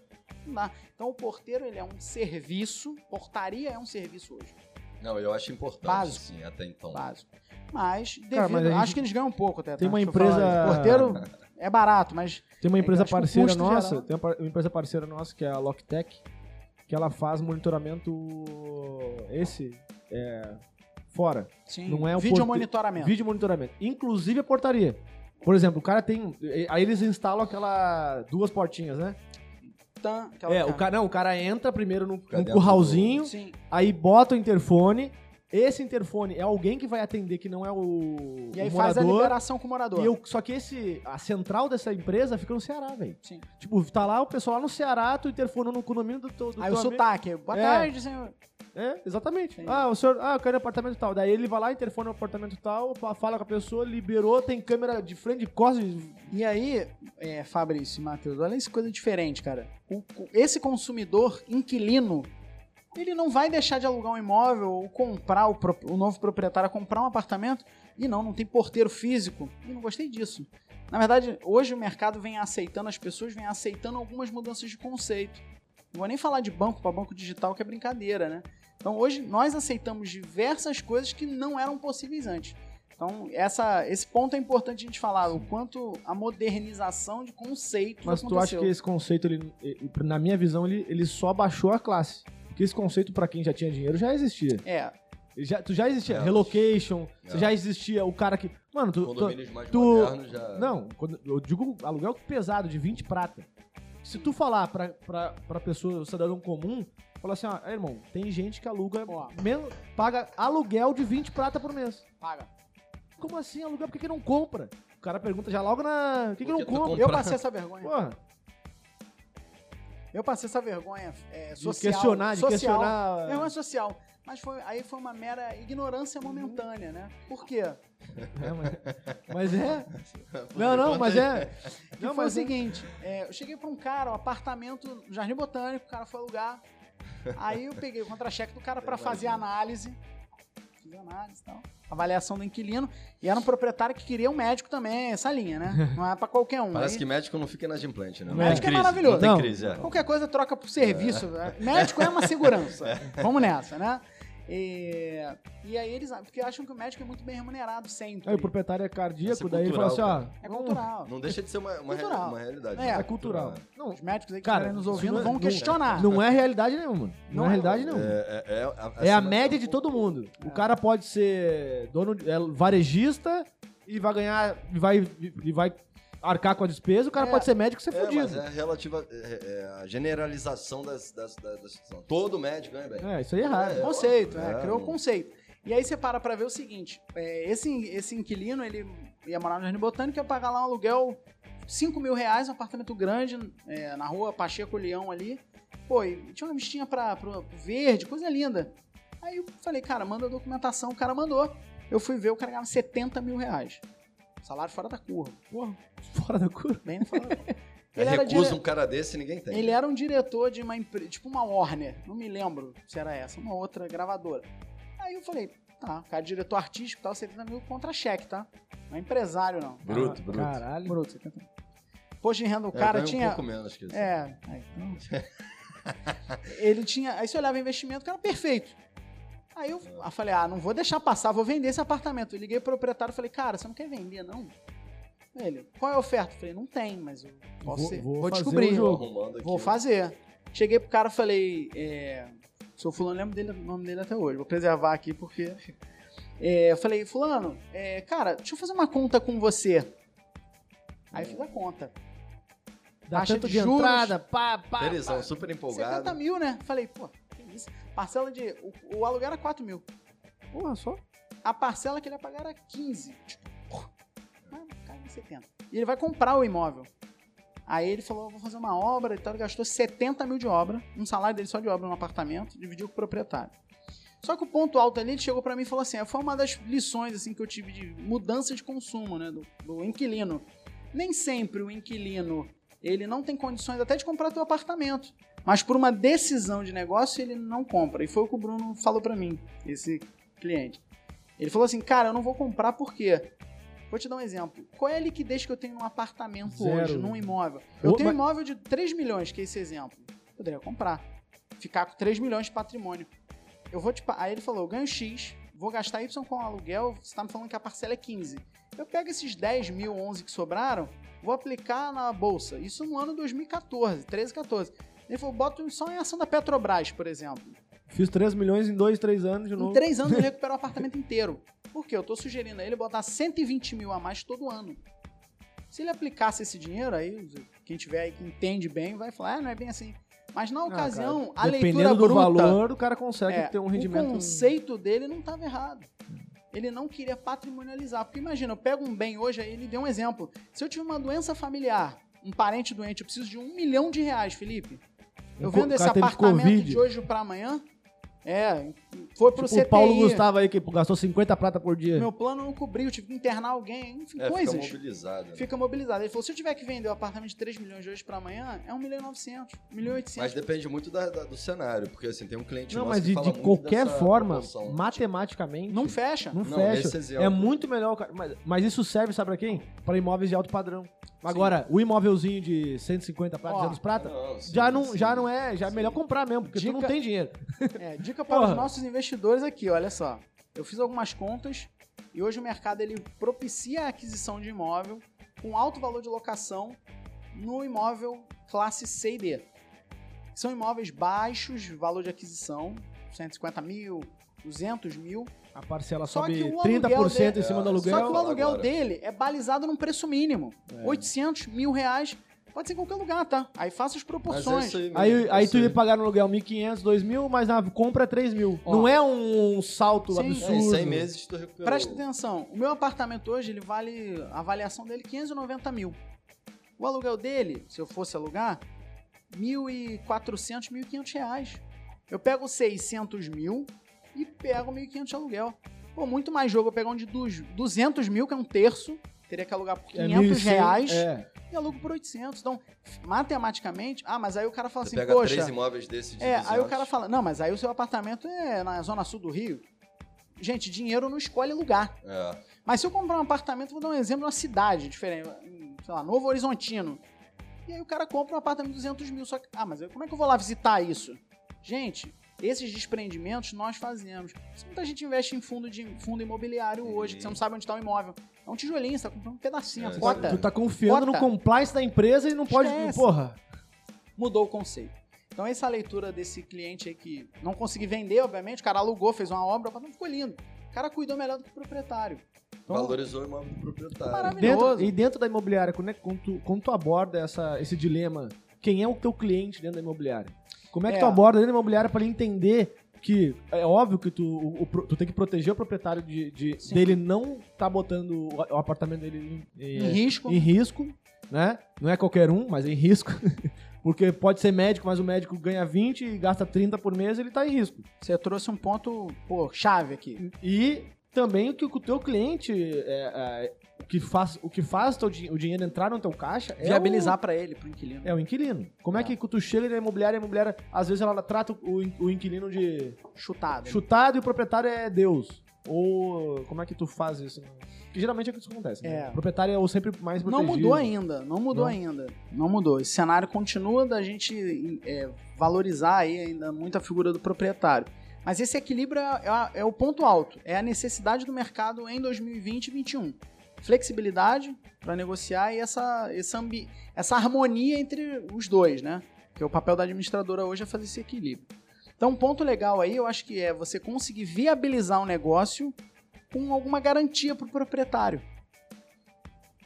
não dá. Então o porteiro, ele é um serviço, portaria é um serviço hoje. Não, eu acho importante, Básico. sim, até então. básico. Mas, devido, Cara, mas gente- acho que eles ganham um pouco até. Tem tá? uma Deixa empresa- isso. Porteiro é barato, mas Tem uma É empresa o parceira nossa, geral- tem uma, empresa parceira nossa que é a Loctech, que ela faz monitoramento esse é, fora, sim, Não é o vídeo porte- monitoramento. vídeo monitoramento, inclusive a portaria. Por exemplo, o cara tem, aí eles instalam aquela duas portinhas, né? Aquela É, cara. o cara não, o cara entra primeiro num, num curralzinho, aí bota o interfone. Esse interfone é alguém que vai atender que não é o, E aí o faz a morador. liberação com o morador. Eu, só que esse, a central dessa empresa fica no Ceará, velho. Sim. Tipo, tá lá o pessoal lá no Ceará, tu interfona no condomínio do do Aí o amigo. sotaque. Boa É. tarde, senhor. É, exatamente. Ah, o senhor, ah, eu quero um apartamento tal. Daí ele vai lá, interfona no apartamento tal, fa- fala com a pessoa, liberou, tem câmera de frente, de costas. E aí, é, Fabrício e Matheus, olha essa coisa diferente, cara. O- esse consumidor, inquilino, ele não vai deixar de alugar um imóvel ou comprar o, o novo proprietário comprar um apartamento e não, não tem porteiro físico. E não gostei disso. Na verdade, hoje o mercado vem aceitando, as pessoas vêm aceitando algumas mudanças de conceito. Não vou nem falar de banco para banco digital, que é brincadeira, né? Então hoje nós aceitamos diversas coisas que não eram possíveis antes. Então, essa, esse ponto é importante a gente falar, o quanto a modernização de conceitos Mas tu acha aconteceu. que esse conceito, ele- na minha visão, ele, ele só baixou a classe. Porque esse conceito, pra quem já tinha dinheiro, já existia. É, já, tu já existia É, relocation, é. você já existia o cara que. Mano, tu. tu Condomínios mais tu- modernos já... não, quando- eu digo aluguel pesado, de 20 prata. Se tu falar pra, pra, pra pessoa, cidadão comum, falar assim, ó, "É, irmão, tem gente que aluga, Ó. men- paga aluguel de 20 prata por mês. paga. Como assim aluguel? Por que, que não compra? O cara pergunta já logo na. Por que, que não tu compra? compra- Eu passei essa vergonha. Porra, Eu passei essa vergonha é, de social. questionar, de social, questionar. Vergonha social. Mas foi, aí foi uma mera ignorância momentânea, né? Por quê? É, mas, mas é. Não, não, mas é. Não, foi o mas é. seguinte, é, eu cheguei pra um cara, um apartamento no Jardim Botânico, o cara foi alugar. Aí eu peguei o contra-cheque do cara pra fazer a análise. Análise e tal. Avaliação do inquilino. E era um proprietário que queria um médico também, essa linha, né? Não é pra qualquer um. Parece Aí- que médico não fica inadimplente, né? Não médico é crise, maravilhoso. Não tem crise, é. Qualquer coisa troca por serviço. né? Médico é uma segurança. Vamos nessa, né? E, e aí eles porque acham que o médico é muito bem remunerado sempre. Aí o proprietário é cardíaco, é daí ele fala assim, cultural, ó. É vamos- cultural. Não deixa de ser uma, uma, Cultural. uma realidade. É, né? É cultural. Não, Os médicos aí que Cara, nos ouvindo não é- vão não- questionar. não é realidade nenhuma. Não, Não é é. realidade nenhuma. É, é, é, a, É a média de todo mundo. O cara pode ser dono, é varejista e vai ganhar, e vai, e vai arcar com a despesa. O cara É. pode ser médico e ser É, mas fudido. é a relativa. É, é a generalização das, das, das, das. Todo médico ganha bem. É, isso aí é errado. É. Conceito, né? É, Criou o não- conceito. E aí você para pra ver o seguinte: é, esse, esse inquilino, ele ia morar no Jardim Botânico, ia pagar lá um aluguel 5 mil reais, um apartamento grande, é, na rua Pacheco Leão ali. Pô, e tinha uma vistinha pra, pro, pro verde, coisa linda. Aí eu falei, cara, manda a documentação, o cara mandou. Eu fui ver, o cara ganhava 70 mil reais. Salário fora da curva. Porra, fora da cura. Bem fora da curva. É, Ele recusa dire... um cara desse ninguém tem. ele era um diretor de uma empresa, tipo uma Warner, não me lembro se era essa, uma outra gravadora. Aí eu falei, tá, cara, diretor artístico e tal, 70 mil contra cheque, tá? Não é empresário, não. Bruto, Ah, bruto. Caralho. Bruto, 70 mil. Posto de renda, o É, cara tinha. um pouco menos que isso. É, aí, então- ele tinha. Aí você olhava o investimento, que era perfeito. Aí eu ah, falei, ah, não vou deixar passar, vou vender esse apartamento. Eu liguei pro proprietário e falei, cara, você não quer vender, não? Ele, qual é a oferta? Eu falei, não tem, mas eu posso Vou- ser- vou vou, fazer descobrir. Vou fazer. Cheguei pro cara e falei, é, seu fulano, lembro dele, o nome dele até hoje, vou preservar aqui porque... É, eu falei, fulano, é, cara, deixa eu fazer uma conta com você. Aí fiz a conta. Dá Taxa tanto de de, juros. entrada, pá, pá. Felizão, pá. super 70 empolgado. mil, né? Falei, pô? Parcela de... O, o aluguel era 4 mil. Porra, só. A parcela que ele ia pagar era 15. Ah, cai em 70. E ele vai comprar o imóvel. Aí ele falou, vou fazer uma obra e tal. Ele gastou 70 mil de obra, um salário dele só de obra no apartamento, dividiu com o proprietário. Só que o ponto alto ali, ele chegou pra mim e falou assim, foi uma das lições assim que eu tive de mudança de consumo, né, do, do inquilino. Nem sempre o inquilino, ele não tem condições até de comprar teu apartamento, mas por uma decisão de negócio ele não compra. E foi o que o Bruno falou pra mim, esse cliente. Ele falou assim, cara, eu não vou comprar por quê? Vou te dar um exemplo. Qual é a liquidez que eu tenho num apartamento Zero. hoje, num imóvel? Eu tenho um imóvel de 3 milhões, que é esse exemplo. Poderia comprar. Ficar com 3 milhões de patrimônio. eu vou te. Aí ele falou: eu ganho X, vou gastar Y com aluguel, você tá me falando que a parcela é 15. Eu pego esses 10 mil, 11 que sobraram, vou aplicar na bolsa. Isso no ano 2014, 13, 14. Ele falou: boto só em ação da Petrobras, por exemplo. Fiz 3 milhões em 2, 3 anos de Em novo. três anos ele recupera o apartamento inteiro. Por quê? Eu tô sugerindo a ele botar 120 mil a mais todo ano. Se ele aplicasse esse dinheiro, aí quem tiver aí que entende bem vai falar, ah, não é bem assim. Mas na Ah, ocasião, cara, a leitura do bruta, valor, o cara consegue é, ter um rendimento. o conceito dele não estava errado. Ele não queria patrimonializar. Porque imagina, eu pego um bem hoje, aí ele deu um exemplo. Se eu tiver uma doença familiar, um parente doente, eu preciso de um milhão de reais, Felipe. Eu vendo esse apartamento de hoje para amanhã, é, foi pro Tipo CTI. o Paulo Gustavo aí, que gastou 50 prata por dia. Meu plano não cobriu, tive que internar alguém, enfim, É, coisas. fica mobilizado. né? Fica mobilizado. Ele falou: se eu tiver que vender o apartamento de 3 milhões de hoje pra amanhã, é 1 milhão e 900, 1 milhão e 800. Mas depende muito da- da- do cenário, porque assim, tem um cliente Não, nosso mas que de, fala de muito qualquer forma, proporção. matematicamente, Não fecha. não Não, fecha. exemplo. É muito melhor, cara. Mas, mas isso serve, sabe pra quem? Pra imóveis de alto padrão. Agora, o imóvelzinho de 150 prata, Ó, 200 prata, Não, sim, já, não, sim. já não é, já é melhor comprar mesmo, porque tu Dica- não tem dinheiro. É, dica para os Porra. Nossos investidores aqui, olha só. Eu fiz algumas contas e hoje o mercado ele propicia a aquisição de imóvel com alto valor de locação no imóvel classe C e D. São imóveis baixos, valor de aquisição, 150 mil, 200 mil. A parcela Só sobe que o 30% aluguel em cima dele- do aluguel. Só que o aluguel agora. dele é balizado num preço mínimo. É. 800 mil reais. Pode ser em qualquer lugar, tá? Aí faça as Mas é proporções. isso aí, mesmo, Aí, é aí tu ia pagar no aluguel 1.500, 2.000, mas na compra é 3.000. Ó. não é um salto Sim. É, em absurdo. 100 meses tu recuperou. Presta atenção, o meu apartamento hoje, ele vale, a avaliação dele 590 mil. O aluguel dele, se eu fosse alugar, 1.400, 1.500 reais. Eu pego 600 mil e pego 1.500 de aluguel. Pô, muito mais jogo eu pegar um de dos 200 mil, que é um terço, teria que alugar por É 500 1.100, reais É. e alugo por 800. Então, matematicamente, ah, mas aí o cara fala Você assim, pega poxa... três imóveis desses de É, aí o 200. cara fala, não, mas aí o seu apartamento é na zona sul do Rio. Gente, dinheiro não escolhe lugar. É. Mas se eu comprar um apartamento, vou dar um exemplo, numa cidade diferente, sei lá, Novo Horizontino. E aí o cara compra um apartamento de 200 mil, só que, ah, mas como é que eu vou lá visitar isso? Gente, esses desprendimentos nós fazemos. Muita gente investe em fundo, de, fundo imobiliário hoje, que você não sabe onde está o imóvel. É um tijolinho, você tá comprando um pedacinho, É, a cota. Tu tá confiando Bota. no compliance da empresa e não pode. Esquece. Porra. mudou o conceito. Então essa leitura desse cliente aí que não consegui vender, obviamente, o cara alugou, fez uma obra, mas não ficou lindo. O cara cuidou melhor do que o proprietário. Então, Valorizou o imóvel do proprietário. Maravilhoso. Dentro, e dentro da imobiliária, quando, é- quando, tu, quando tu aborda essa, esse dilema, quem é o teu cliente dentro da imobiliária? Como é que É. tu aborda dentro da imobiliária para ele entender que é óbvio que tu, o- o tu tem que proteger o proprietário de, de- dele não tá botando o, o apartamento dele em, em risco. em risco, né? Não é qualquer um, mas em risco. Porque pode ser médico, mas o médico ganha 20 e gasta 30 por mês, ele tá em risco. Você trouxe um ponto, pô, chave aqui. E também que o teu cliente, é, é, o que faz, o, que faz teu o dinheiro entrar no teu caixa é Viabilizar pra ele, pro inquilino. é o inquilino. Como é, É. que tu chega na imobiliária, a imobiliária, às vezes ela trata o, o inquilino de Chutado. chutado e o proprietário é Deus. Ou como é que tu faz isso? Que geralmente é o que isso acontece. né? É. O proprietário é o sempre mais Não protegido. mudou ainda, não mudou Não. ainda. Não mudou. Esse cenário continua da gente é, valorizar aí ainda muito a figura do proprietário. Mas esse equilíbrio é, é- é o ponto alto. É a necessidade do mercado em 2020 e 2021. Flexibilidade para negociar e essa, essa, essa harmonia entre os dois, né? Que o papel da administradora hoje é fazer esse equilíbrio. Então, um ponto legal aí, eu acho que é você conseguir viabilizar um negócio com alguma garantia para o proprietário.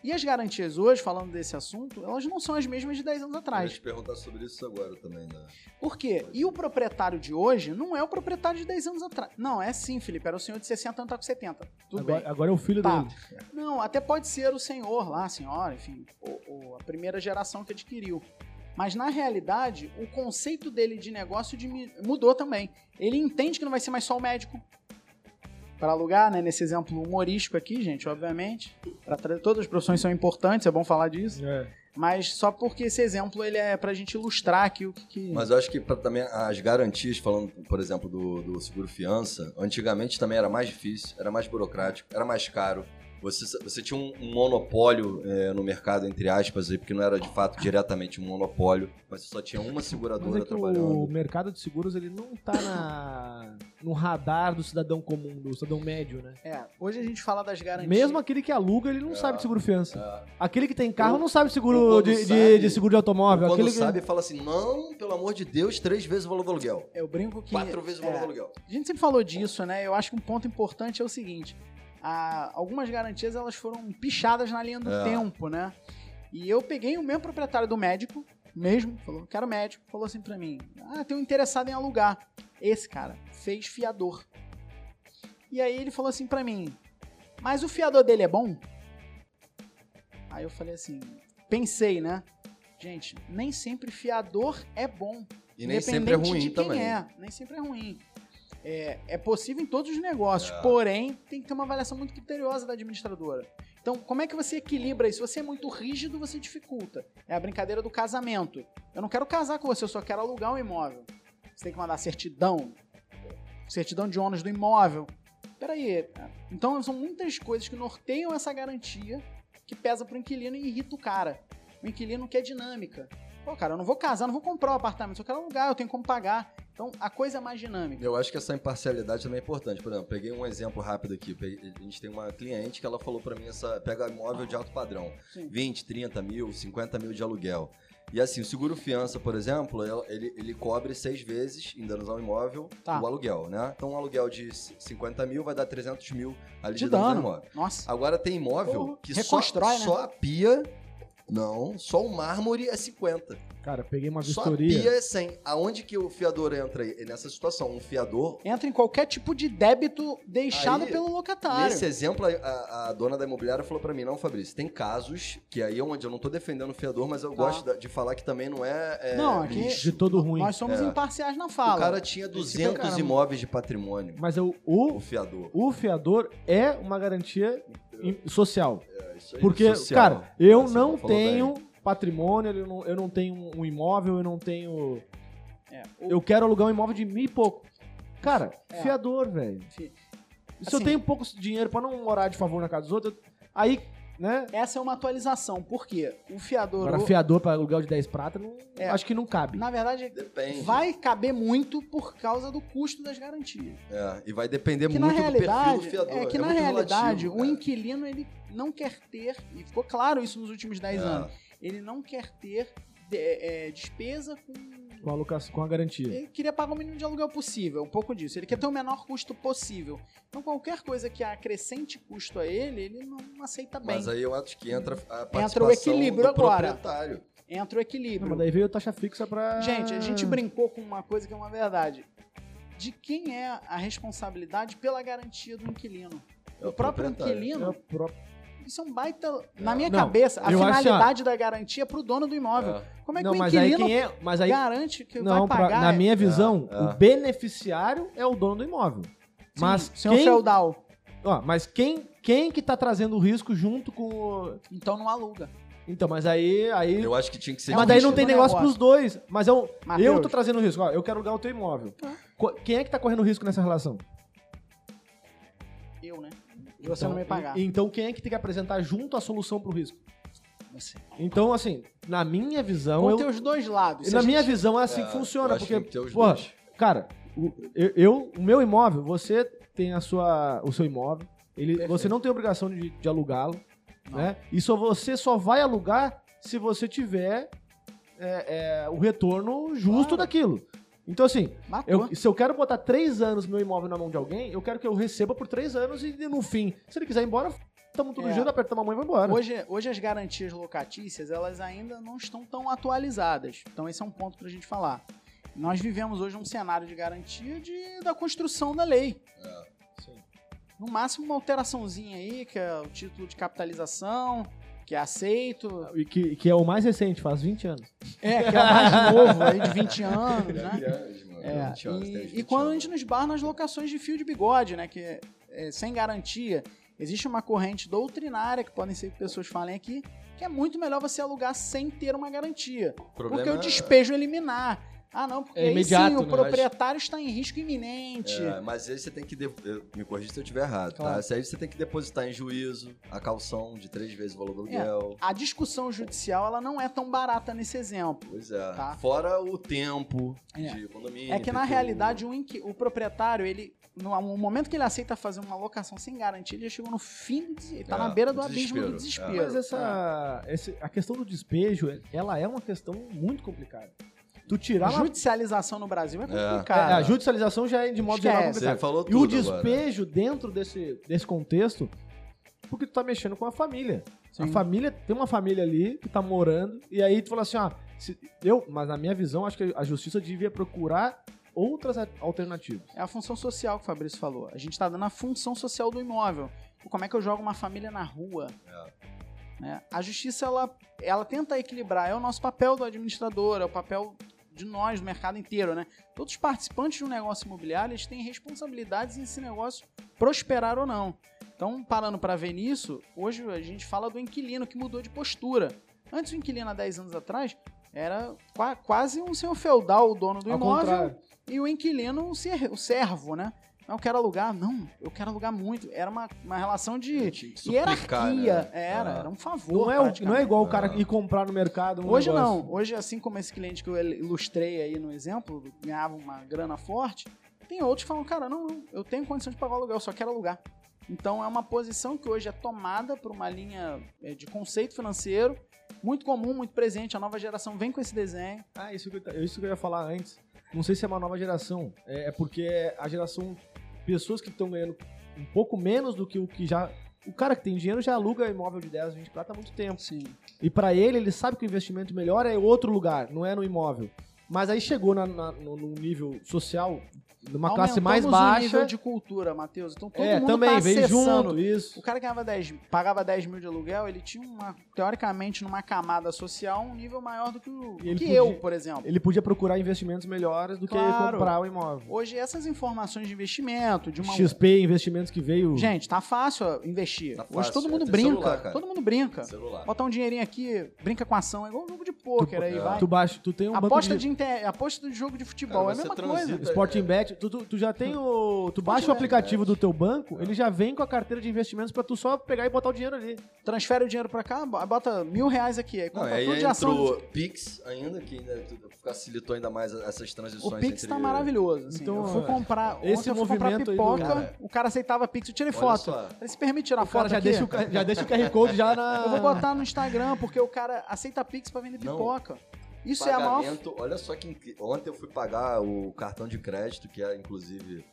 E as garantias hoje, falando desse assunto, elas não são as mesmas de 10 anos Eu ia atrás. te perguntar sobre isso agora também, né? Por quê? E o proprietário de hoje não é o proprietário de 10 anos atrás. Não, é sim, Felipe. Era o senhor de 60 anos, tá com 70. Tudo Agora, bem. agora é o filho Tá. dele. Não, até pode ser o senhor lá, a senhora, enfim, ou, ou a primeira geração que adquiriu. Mas na realidade, o conceito dele de negócio dimi- mudou também. Ele entende que não vai ser mais só o médico. Para alugar, né? Nesse exemplo humorístico aqui, gente, obviamente. Pra todas as profissões são importantes, é bom falar disso. É. Mas só porque esse exemplo ele é pra gente ilustrar aqui o que. que- Mas eu acho que pra também as garantias, falando, por exemplo, do, do seguro fiança, antigamente também era mais difícil, era mais burocrático, era mais caro. Você, você tinha um, um monopólio é, no mercado, entre aspas, aí, porque não era de fato diretamente um monopólio, mas você só tinha uma Mas seguradora é que trabalhando. o mercado de seguros ele não tá na, no radar do cidadão comum, do cidadão médio, né? É, hoje a gente fala das garantias. Mesmo aquele que aluga, ele não É. sabe de seguro fiança. É. Aquele que tem carro não sabe seguro de, de- sabe- de seguro de automóvel. Quando Aquele que- sabe, fala assim: não, pelo amor de Deus, três vezes o valor do aluguel. Eu brinco que. Quatro vezes o valor é, do aluguel. A gente sempre falou disso, né? Eu acho que um ponto importante é o seguinte: a- algumas garantias elas foram pichadas na linha do É. tempo, né? E eu peguei o mesmo proprietário do médico, mesmo, falou, quero médico, falou assim pra mim: ah, tem um interessado em alugar. Esse cara fez fiador. E aí ele falou assim pra mim: mas o fiador dele é bom? Aí eu falei assim: pensei, né? Gente, nem sempre fiador é bom. E nem sempre é ruim de quem também. É, nem sempre é ruim. É, é possível em todos os negócios, É. porém tem que ter uma avaliação muito criteriosa da administradora. Então, como é que você equilibra isso? Se você é muito rígido, você dificulta. É a brincadeira do casamento. Eu não quero casar com você, eu só quero alugar um imóvel. Você tem que mandar certidão, certidão de ônus do imóvel. Peraí. Então, são muitas coisas que norteiam essa garantia que pesa pro inquilino e irrita o cara. O inquilino quer dinâmica. Pô, cara, eu não vou casar, não vou comprar um apartamento, eu quero alugar, eu tenho como pagar. Então, a coisa é mais dinâmica. Eu acho que essa imparcialidade também é importante. Por exemplo, peguei um exemplo rápido aqui. A gente tem uma cliente que ela falou pra mim, essa, pega imóvel de alto padrão. Sim. 20, 30 mil, 50 mil de aluguel. E assim, o seguro fiança, por exemplo, ele, ele cobre seis vezes em danos ao imóvel Tá. o aluguel, né? Então um aluguel de 50 mil vai dar 300 mil ali de, De danos ao dano. imóvel. Nossa. Agora tem imóvel que só, né? só a pia... Não, só o mármore é 50. Cara, peguei uma Só a vistoria. pia é 100. Aonde que o fiador entra aí? nessa situação? Um fiador Entra em qualquer tipo de débito deixado Aí, pelo locatário. Nesse exemplo, a, a dona da imobiliária falou pra mim, não, Fabrício, tem casos que aí é onde eu não tô defendendo o fiador, mas eu Tá. gosto de falar que também não é, é Não, aqui- lixo. De todo ruim. Nós somos É. imparciais na fala. O cara tinha Esse foi o 200 caramba. imóveis de patrimônio, Mas eu, o o, fiador. o fiador é uma garantia social. É isso aí, Porque, social. cara, eu você não tenho bem. patrimônio, eu não, eu não tenho um imóvel, eu não tenho. É, o- Eu quero alugar um imóvel de mil e pouco. Cara, É. fiador, velho. fi- Se eu Assim- tenho pouco dinheiro pra não morar de favor na casa dos outros, eu- aí, né? Essa é uma atualização. Por quê? O fiador. Agora, o- fiador pra alugar de 10 prata, não, É. acho que não cabe. Na verdade, Depende. vai caber muito por causa do custo das garantias. É, e vai depender que muito na do perfil do fiador. é que na muito realidade relativo, o inquilino ele não quer ter, e ficou claro isso nos últimos 10 É. anos, ele não quer ter de- é, despesa com Com a, alocação, com a garantia. Ele queria pagar o mínimo de aluguel possível, um pouco disso. Ele quer ter o menor custo possível. Então, qualquer coisa que acrescente custo a ele, ele não aceita bem. Mas aí eu acho que entra a Entra o equilíbrio do agora. proprietário. Entra o Não, equilíbrio. mas daí veio taxa fixa pra. Gente, a gente brincou com uma coisa que é uma verdade. De quem é a responsabilidade pela garantia do inquilino? É o próprio proprietário. É inquilino, o próprio- isso é um baita. Na minha Não, cabeça, a eu acho finalidade da garantia é pro dono do imóvel. É. Como é que Não, o mas aí inquilino quem é. Mas aí. garante que Não, vai pra- pagar? na é- minha visão, é. o beneficiário é o dono do imóvel. Sim, mas senhor quem, feudal. ó, mas quem, quem que tá trazendo o risco junto com o... Então não aluga. Então, mas aí... aí Eu acho que tinha que ser. É mas daí não tem negócio negócio. pros dois. Mas eu, Mateus. eu tô trazendo o risco. Ó, eu quero alugar o teu imóvel. Co- Quem é que tá correndo risco nessa relação? Eu, né? E você não me pagar. e- Então quem é que tem que apresentar junto a solução pro risco? Você. Então, assim, na minha visão... Vão eu- ter os dois lados. Na a minha gente- visão é assim É, que funciona. Porque, tem que porra, dois. cara, o, eu, eu- o meu imóvel, você tem a sua, o seu imóvel, ele, Perfeito. você não tem obrigação de, de alugá-lo, né? E só você só vai alugar se você tiver é, é, o retorno justo Claro. daquilo. Então, assim, eu- se eu quero botar três anos meu imóvel na mão de alguém, eu quero que eu receba por três anos e no fim, se ele quiser ir embora, tamo tudo É. junto, aperta a mão e vai embora. Hoje, hoje as garantias locatícias, elas ainda não estão tão atualizadas. Então esse é um ponto pra gente falar. Nós vivemos hoje um cenário de garantia de, da construção da lei. No máximo uma alteraçãozinha aí, que é o título de capitalização, que é aceito. E que, que é o mais recente, faz 20 anos. É, que é o mais novo aí de 20 anos, né? É, 20 anos, e, 20 e quando a gente nos barra nas locações de fio de bigode, né? Que é, é, sem garantia, existe uma corrente doutrinária, que podem ser que pessoas falem aqui, que é muito melhor você alugar sem ter uma garantia. O Porque o é- despejo eliminar. Ah, não, porque É aí imediato, sim, o né? proprietário está em risco iminente. É, mas aí você tem que. de- Me corrija se eu estiver errado, Claro. tá? Isso aí você tem que depositar em juízo a calção de três vezes o valor do É. aluguel. A discussão judicial ela não é tão barata nesse exemplo. Pois é. Tá. Fora o tempo É. de condomínio. É que na realidade o, inqui- o proprietário, ele. No momento que ele aceita fazer uma locação sem garantia, ele já chegou no fim do desespero. Tá É, na beira do abismo do desespero. desespero. Mas essa, esse- a questão do despejo, ela é uma questão muito complicada. Tu A tirar uma, judicialização no Brasil é é, complicado. a judicialização já é de modo geral Esquece. complicada. Você falou E o tudo agora. despejo dentro desse, desse contexto, porque tu tá mexendo com a família. A Sim. família, tem uma família ali que tá morando, e aí tu fala assim, ó, se- eu, mas na minha visão, acho que a justiça devia procurar outras a- alternativas. É a função social que o Fabrício falou. A gente tá dando a função social do imóvel. Como é que eu jogo uma família na rua? Né? A justiça, ela, ela tenta equilibrar. É o nosso papel do administrador, é o papel de nós, do mercado inteiro, né? Todos os participantes de um negócio imobiliário, eles têm responsabilidades em esse negócio prosperar ou não. Então, parando para ver nisso, hoje a gente fala do inquilino que mudou de postura. Antes, o inquilino, há 10 anos atrás, era qua- quase um senhor feudal, o dono do Ao imóvel, contrário. e o inquilino, o servo, né? Não, eu quero alugar. Não, eu quero alugar muito. Era uma, uma relação de que suplicar, hierarquia. né? Era, Ah. era um favor. Não é, o- não é igual o cara Ah. ir comprar no mercado um Hoje negócio. não. Hoje, assim como esse cliente que eu ilustrei aí no exemplo, ganhava uma grana forte, tem outros que falam, cara, não, não, eu tenho condição de pagar o aluguel, eu só quero alugar. Então é uma posição que hoje é tomada por uma linha eh, de conceito financeiro muito comum, muito presente. A nova geração vem com esse desenho. Ah, isso que, eu, isso que eu ia falar antes. Não sei se é uma nova geração. É, é porque a geração. Pessoas que estão ganhando um pouco menos do que o que já. O cara que tem dinheiro já aluga imóvel de 10, 20 prata há muito tempo. Sim. E pra ele, ele sabe que o investimento melhor é outro lugar, não é no imóvel. Mas aí chegou na, na, no, num nível social, numa classe mais o baixa. nível de cultura, Matheus. Então todo é, mundo também, tá veio acessando. junto, isso. O cara ganhava 10, pagava 10 mil de aluguel, ele tinha uma, teoricamente, numa camada social, um nível maior do que, o, que podia- eu, por exemplo. Ele podia procurar investimentos melhores do Claro. que comprar o imóvel. Hoje, essas informações de investimento, de uma. XP, investimentos que veio. Gente, tá fácil investir. Tá Hoje fácil, todo é, mundo tem brinca. celular, todo mundo brinca. Celular. Botar um dinheirinho aqui, brinca com ação, é igual um jogo de pôquer aí, é. vai. tu, baixa, tu tem um banco Aposta de... de, inter... aposta de jogo de futebol, Cara, é a mesma transita- coisa. Sporting Bet, tu, tu, tu já tem o. Tu baixa o aplicativo do teu banco, ele já vem com a carteira de investimentos pra tu só pegar e botar o dinheiro ali. Transfere o dinheiro pra cá, bota mil reais aqui. Aí Não, compra aí tudo de ação. entrou Pix ainda, que ainda facilitou ainda mais essas O transições Pix entre... tá maravilhoso. assim. Então, eu fui é, comprar. esse ontem eu fui comprar movimento aí do- pipoca, Cara. o cara aceitava Pix, eu tirei Olha foto. só. Falei, se permite tirar O foto cara já aqui? deixa, o, ca- já deixa o QR Code já na. Eu vou botar no Instagram, porque o cara aceita Pix pra vender Não. pipoca. Isso é a maior. Pagamento, olha só que ontem eu fui pagar o cartão de crédito, que é inclusive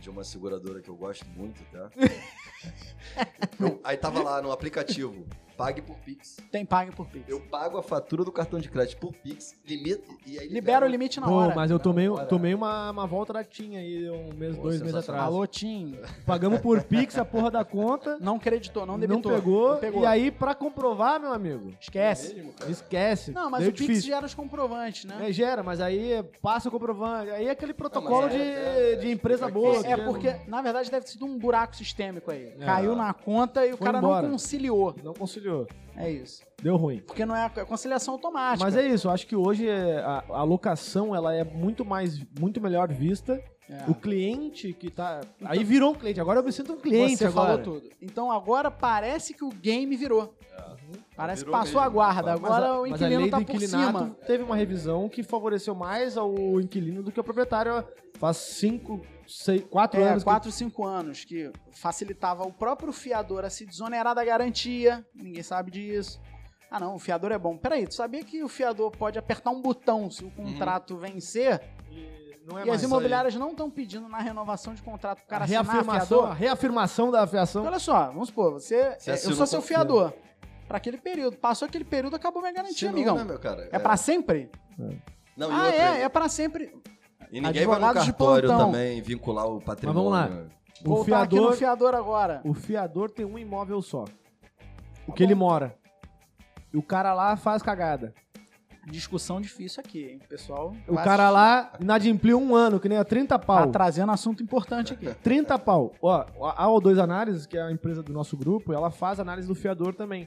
de uma seguradora que eu gosto muito, tá? Eu- aí tava lá no aplicativo, pague por Pix. Tem pague por Pix. Eu pago a fatura do cartão de crédito por Pix, limite e aí Libera o limite na Pô, hora. mas eu tomei, hora. tomei uma, uma volta da Tinha aí um mês, Pô, dois meses atrás. Alô, Tim. Pagamos por Pix a porra da conta. Não creditou, não Não, debitou. pegou, Não pegou. E aí, pra comprovar, meu amigo, Esquece. Mesmo, cara. esquece. Não, mas Deu o Pix difícil. gera os comprovantes, né? É, gera, mas aí passa o comprovante. Aí é aquele protocolo mas é- de, é- é- de empresa é- boa. É, que porque, na verdade, deve ter sido um buraco sistêmico aí. É. Caiu na conta e o Foi cara embora. não conciliou. Não conciliou. É isso. Deu ruim. Porque não é a conciliação automática. Mas é isso, eu acho que hoje a, a locação ela é muito mais, muito melhor vista. É. O cliente que tá. aí virou um cliente, agora eu me sinto um cliente Você agora. falou tudo. Então agora parece que o game virou. Parece que passou a mesmo. guarda. Mas Agora a- o mas a inquilino lei tá do por cima. teve uma revisão que favoreceu mais ao inquilino do que ao proprietário faz cinco, seis, quatro É, anos. que- 4, 5 anos, que facilitava o próprio fiador a se desonerar da garantia. Ninguém sabe disso. Ah, não, o fiador é bom. Peraí, tu sabia que o fiador pode apertar um botão se o contrato vencer? não é e as imobiliárias não estão pedindo na renovação de contrato o aí. cara a assinar reafirmação, a reafirmação da afiação. Então, olha só, vamos supor, você, Você é, eu assinou sou seu fiador. Pra aquele período. Passou aquele período, acabou minha garantia, não, amigão. né, meu cara? É pra sempre? Não, e ah, outra, é, é pra sempre. E ninguém vai no cartório plantão. também vincular o patrimônio. vamos lá. O Voltar aqui no fiador, fiador agora. o fiador tem um imóvel só. O Tá que ele bom. mora. E o cara lá faz cagada. Discussão difícil aqui, hein? O pessoal. O cara assistir. lá inadimpliu um ano, que nem a 30 Tá pau. trazendo assunto importante aqui. 30 pau. Ó, a O2 Análises, que é a empresa do nosso grupo, ela faz análise do fiador também.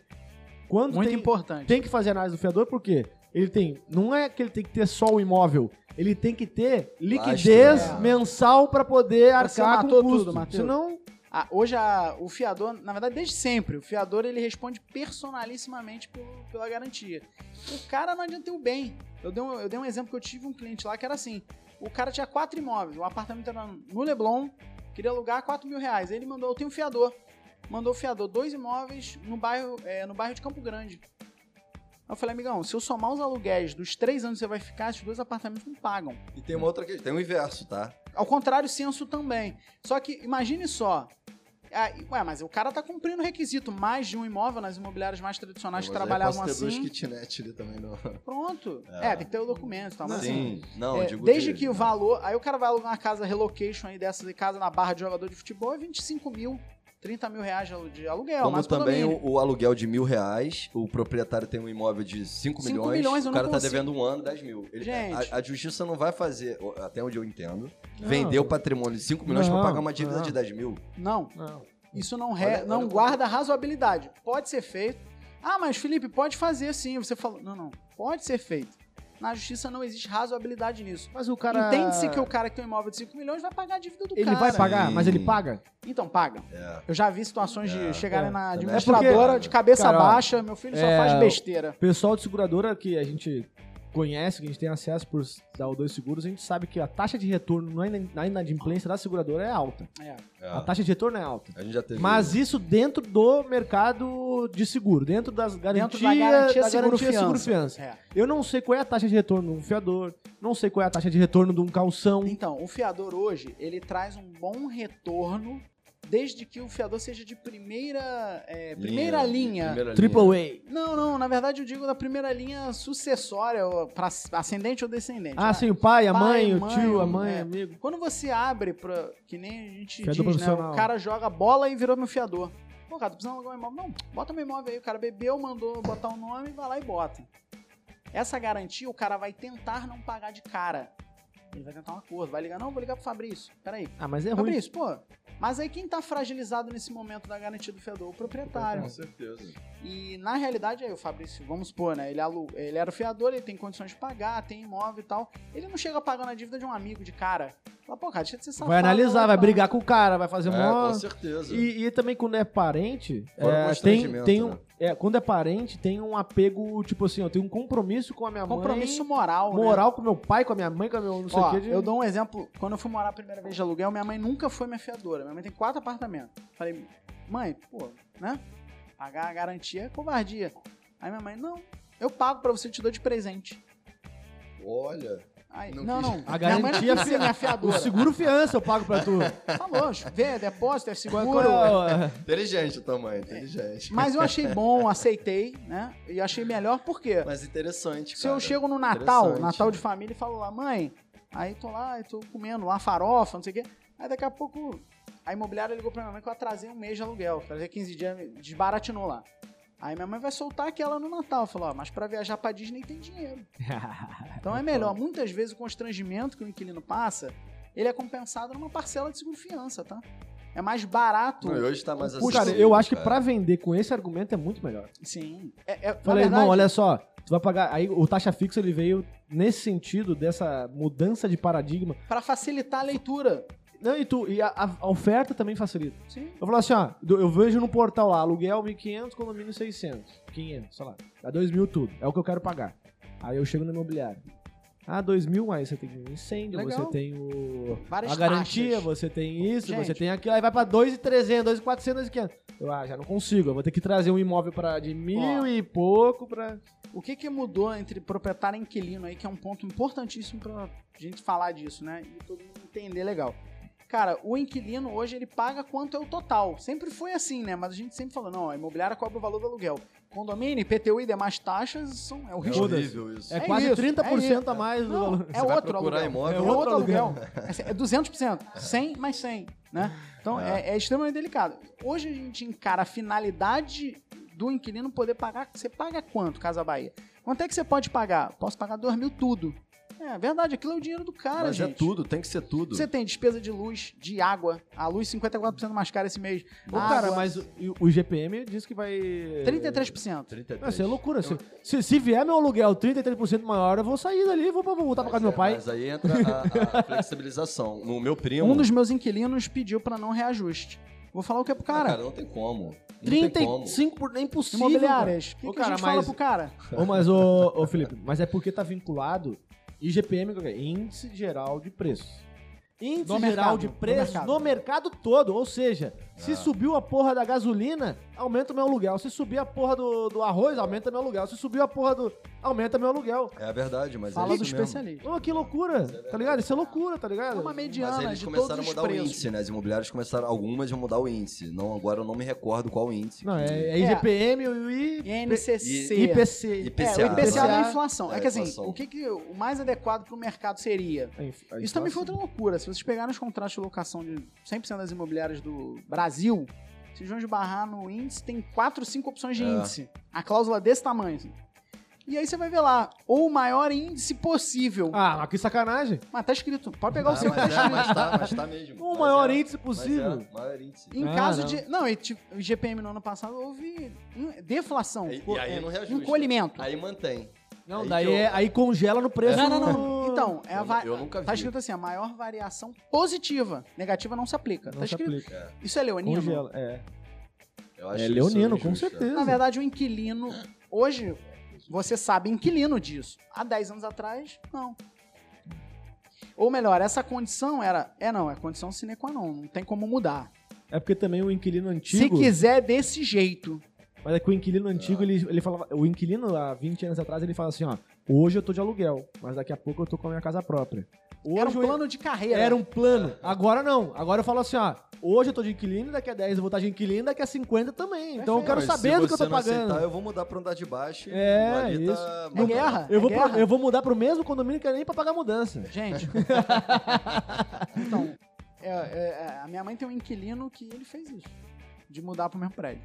Quando Muito tem, importante. tem que fazer análise do fiador, por quê? Ele tem. Não é que ele tem que ter só o imóvel. Ele tem que ter liquidez Lastro, é. mensal para poder Você arcar com matou o custo. tudo, Matheus. Senão, Ah, hoje a- o fiador, na verdade, desde sempre, o fiador ele responde personalissimamente pelo- pela garantia. O cara não adianta ter o bem. Eu dei, um, eu dei um exemplo que eu tive um cliente lá que era assim: o cara tinha quatro imóveis, o apartamento era no Leblon, queria alugar 4 mil reais. Aí ele mandou, eu tenho um fiador. Mandou o fiador, dois imóveis no bairro, é, no bairro de Campo Grande. Eu falei, amigão, se eu somar os aluguéis dos três anos que você vai ficar, esses dois apartamentos não pagam. E tem uma outra questão, tem o inverso, tá? Ao contrário, censo também. Só que imagine só. Ah, ué, mas o cara tá cumprindo o requisito mais de um imóvel nas imobiliárias mais tradicionais que Mas trabalhavam assim. kitnet ali também, não. Pronto. É. É. tem que ter o documento e tal. Mas assim, Sim, não, é, digo desde de- que o valor. Aí o cara vai alugar uma casa relocation aí dessas de casa na barra de jogador de futebol é 25 mil, 30 mil reais de alu- de aluguel. Como mas também o, o aluguel de mil reais, o proprietário tem um imóvel de 5 Cinco milhões, milhões, o cara tá consigo. devendo um ano, 10 mil. Ele- Gente. a, a justiça não vai fazer, até onde eu entendo, Não. vender o patrimônio de 5 milhões pra pagar uma dívida não. de 10 mil. Não, não. isso não, re- Olha- não olha como- guarda razoabilidade. Pode ser feito. Ah, mas Felipe, pode fazer sim. Você falou. Não, não. Pode ser feito. Na justiça não existe razoabilidade nisso. Mas o cara. Entende-se que o cara que tem um imóvel de 5 milhões vai pagar a dívida do Ele cara. vai pagar, Sim. mas ele paga? Então, paga. É. Eu já vi situações de É, chegarem é. na administradora É porque, de cabeça cara, baixa, meu filho só é, faz besteira. Pessoal de seguradora que a gente conhece, que a gente tem acesso por dar o dois seguros, a gente sabe que a taxa de retorno na ina- na inadimplência da seguradora é alta. É. é. A taxa de retorno é alta. A gente já teve. Mas isso dentro do mercado de seguro, dentro das garantias, Dentro da garantia da seguro garantia fiança. seguro-fiança. É. Eu não sei qual é a taxa de retorno de um fiador, não sei qual é a taxa de retorno de um calção. Então, o fiador hoje, ele traz um bom retorno desde que o fiador seja de primeira, é, primeira linha. primeira Triple A. Não, não, na verdade eu digo da primeira linha sucessória, para ascendente ou descendente. Ah, né? sim, o pai, a Pai, mãe, o mãe, tio, a mãe, é. amigo. Quando você abre pra. Que nem a gente Fiador diz, né? profissional. O cara joga bola e virou meu fiador. Pô, cara, tô precisando alugar um imóvel. Não, bota meu imóvel aí. O cara bebeu, mandou botar o nome, vai lá e bota. Essa garantia o cara vai tentar não pagar de cara. Ele vai tentar um acordo. Vai ligar, não, vou ligar pro Fabrício. Peraí. Ah, mas é ruim. Fabrício, pô. Mas aí quem tá fragilizado nesse momento da garantia do fiador? O proprietário. Com certeza. E na realidade, aí o Fabrício, vamos supor, né? Ele, alu... ele era o fiador, ele tem condições de pagar, tem imóvel e tal. Ele não chega pagando a dívida de um amigo de cara. Fala, pô, cara, deixa de ser safado. Vai analisar, vai brigar com o cara, vai fazer É, uma. com certeza. E, e também quando é parente, é, tem, tem um, né? É, quando é parente, tem um apego, tipo assim, eu tenho um compromisso com a minha Compromisso mãe, moral, né? moral com meu pai, com a minha mãe, com a meu não sei o Ó, que. De... eu dou um exemplo. Quando eu fui morar a primeira vez de aluguel, minha mãe nunca foi minha fiadora. Minha mãe tem quatro apartamentos. Falei, mãe, pô, né? Pagar a garantia é covardia. Aí minha mãe, não, eu pago pra você, te dou de presente. Olha. Aí, Não não, não. A minha mãe garantia não minha O fiadora. seguro fiança eu pago pra tu. Falou, vê, depósito, é seguro. qual é- Inteligente o tamanho, inteligente. Mas eu achei bom, aceitei, né? E achei melhor porque Mas interessante, se cara. eu chego no Natal. Natal de família, e falo lá, mãe, aí tô lá, eu tô comendo lá farofa, não sei o quê. Aí daqui a pouco a imobiliária ligou pra minha mãe que eu atrasei um mês de aluguel, atrasei 15 dias, desbaratinou lá. Aí minha mãe vai soltar aquela no Natal. Falou, ó, mas pra viajar pra Disney tem dinheiro. Então é melhor. Muitas vezes o constrangimento que o inquilino passa, ele é compensado numa parcela de seguro-fiança, tá? É mais barato. Não, hoje tá mais Custo, Cara, eu acho que pra vender com esse argumento é muito melhor. Sim. É, é, Falei, verdade, irmão, olha só, tu vai pagar. Aí o taxa fixa ele veio nesse sentido, dessa mudança de paradigma. Pra facilitar a leitura. Não, e, tu, e a, a oferta também facilita. Sim. Eu falo assim, ó, eu vejo no portal lá, aluguel 1.500, condomínio 600, 500, sei lá, dá 2 mil tudo, é o que eu quero pagar. Aí eu chego no imobiliário. Ah, 2 mil, aí você tem o incêndio, Legal. você tem o, Várias a garantia, taxas. você tem isso, Gente. você tem aquilo, aí vai pra 2.300, 2.400, 2.500. Eu, ah, já não consigo, eu vou ter que trazer um imóvel pra, de mil Ó. e pouco pra... O que, que mudou entre proprietário e inquilino aí, que é um ponto importantíssimo pra gente falar disso, né? E todo mundo entender legal. Cara, o inquilino hoje ele paga quanto é o total. Sempre foi assim, né? Mas a gente sempre falou, não, a imobiliária cobra o valor do aluguel. Condomínio, IPTU e demais taxas são, é o É risco. horrível isso. É, É quase isso, 30% é a mais do valor. é outro aluguel. imóvel, é é outro aluguel. É 200%. 100 mais 100, né? Então é, é extremamente delicado. Hoje a gente encara a finalidade do inquilino poder pagar. Você paga quanto, Casa Bahia? Quanto é que você pode pagar? Posso pagar 2 mil tudo. É verdade, aquilo é o dinheiro do cara, Mas gente. é tudo, tem que ser tudo. Você tem despesa de luz, de água. A luz 54% mais cara esse mês. Ô, cara, mas o, o GPM diz que vai. 33%. 33. Não, isso é loucura. Se, se, se vier meu aluguel 33% maior, eu vou sair dali e vou, pra- vou voltar pra casa do meu pai. Mas aí entra a, a flexibilização. No meu primo. Um dos meus inquilinos pediu pra não reajuste. Vou falar o que é pro Ah, cara. cara, não tem como. Não tem como. 35% por é impossível. Imobiliárias. O que, Ô, que a cara, gente fala mas- pro cara? Ô, mas, ô, ô, Felipe, mas é porque tá vinculado IGPM, é Índice Geral de Preços. Índice Do Geral mercado, de Preços mercado. no mercado todo. Ou seja, se Ah. subiu a porra da gasolina, aumenta o meu aluguel. Se subir a porra do, do arroz, aumenta meu aluguel. Se subir a porra do. aumenta meu aluguel. É a verdade, mas Fala é do isso mesmo. especialista. Ô, que loucura, tá ligado? Isso é loucura, tá É ligado? uma Mas mediana eles de começaram todos a mudar o índice, né? As imobiliárias começaram, algumas vão mudar o índice. Não, agora eu não me recordo qual índice. Não, que- é, é IGPM e INCC. IPC. É, IPCA. o IPCA da inflação. É, É, que assim, inflação. o que, que o mais adequado pro mercado seria? Isso também foi outra loucura. Se vocês pegarem os contratos de locação de 100% das imobiliárias do Brasil, vocês vão esbarrar no índice, tem 4, 5 opções de É. índice. A cláusula desse tamanho. assim. E aí você vai ver lá, ou o maior índice possível. Ah, mas que sacanagem. Mas tá escrito. Pode pegar o seu. mas, é, mas tá, mas tá mesmo. O maior é, índice mas possível. É, maior índice. Em Ah, caso não. de. Não, e, tipo, o GPM no ano passado houve deflação. E, e aí é, não reajusta. encolhimento. Aí mantém. Não, Aí daí que eu- é- aí congela no preço. Não, não, não. Então, é a Eu- va- eu nunca Tá vi. escrito assim, a maior variação positiva. Negativa não se aplica. Não tá se escrito. aplica. Isso é leonino? Congela, é. Eu acho É isso leonino, com injusto, certeza. Na verdade, o inquilino. Hoje, você sabe inquilino disso. Há 10 anos atrás, não. Ou melhor, essa condição era. É não, é condição sine qua non. Não tem como mudar. É porque também o inquilino Se antigo. quiser desse jeito. Mas é que o inquilino antigo, ele, ele falava. O inquilino, há 20 anos atrás, ele fala assim: ó, hoje eu tô de aluguel, mas daqui a pouco eu tô com a minha casa própria. Hoje Era um eu- plano de carreira. Era um plano. Agora não. Agora eu falo assim, ó. Hoje eu tô de inquilino, daqui a 10 eu vou estar de inquilino, daqui a 50 também. Então eu quero Mas saber do que eu tô pagando. Aceitar, eu vou mudar pra andar de baixo. e É, ali isso. Tá... É guerra. Eu vou, é pro- guerra. eu vou mudar pro mesmo condomínio que é nem pra pagar mudança. Gente. então, é, é, é, a minha mãe tem um inquilino que ele fez isso. De mudar pro mesmo prédio.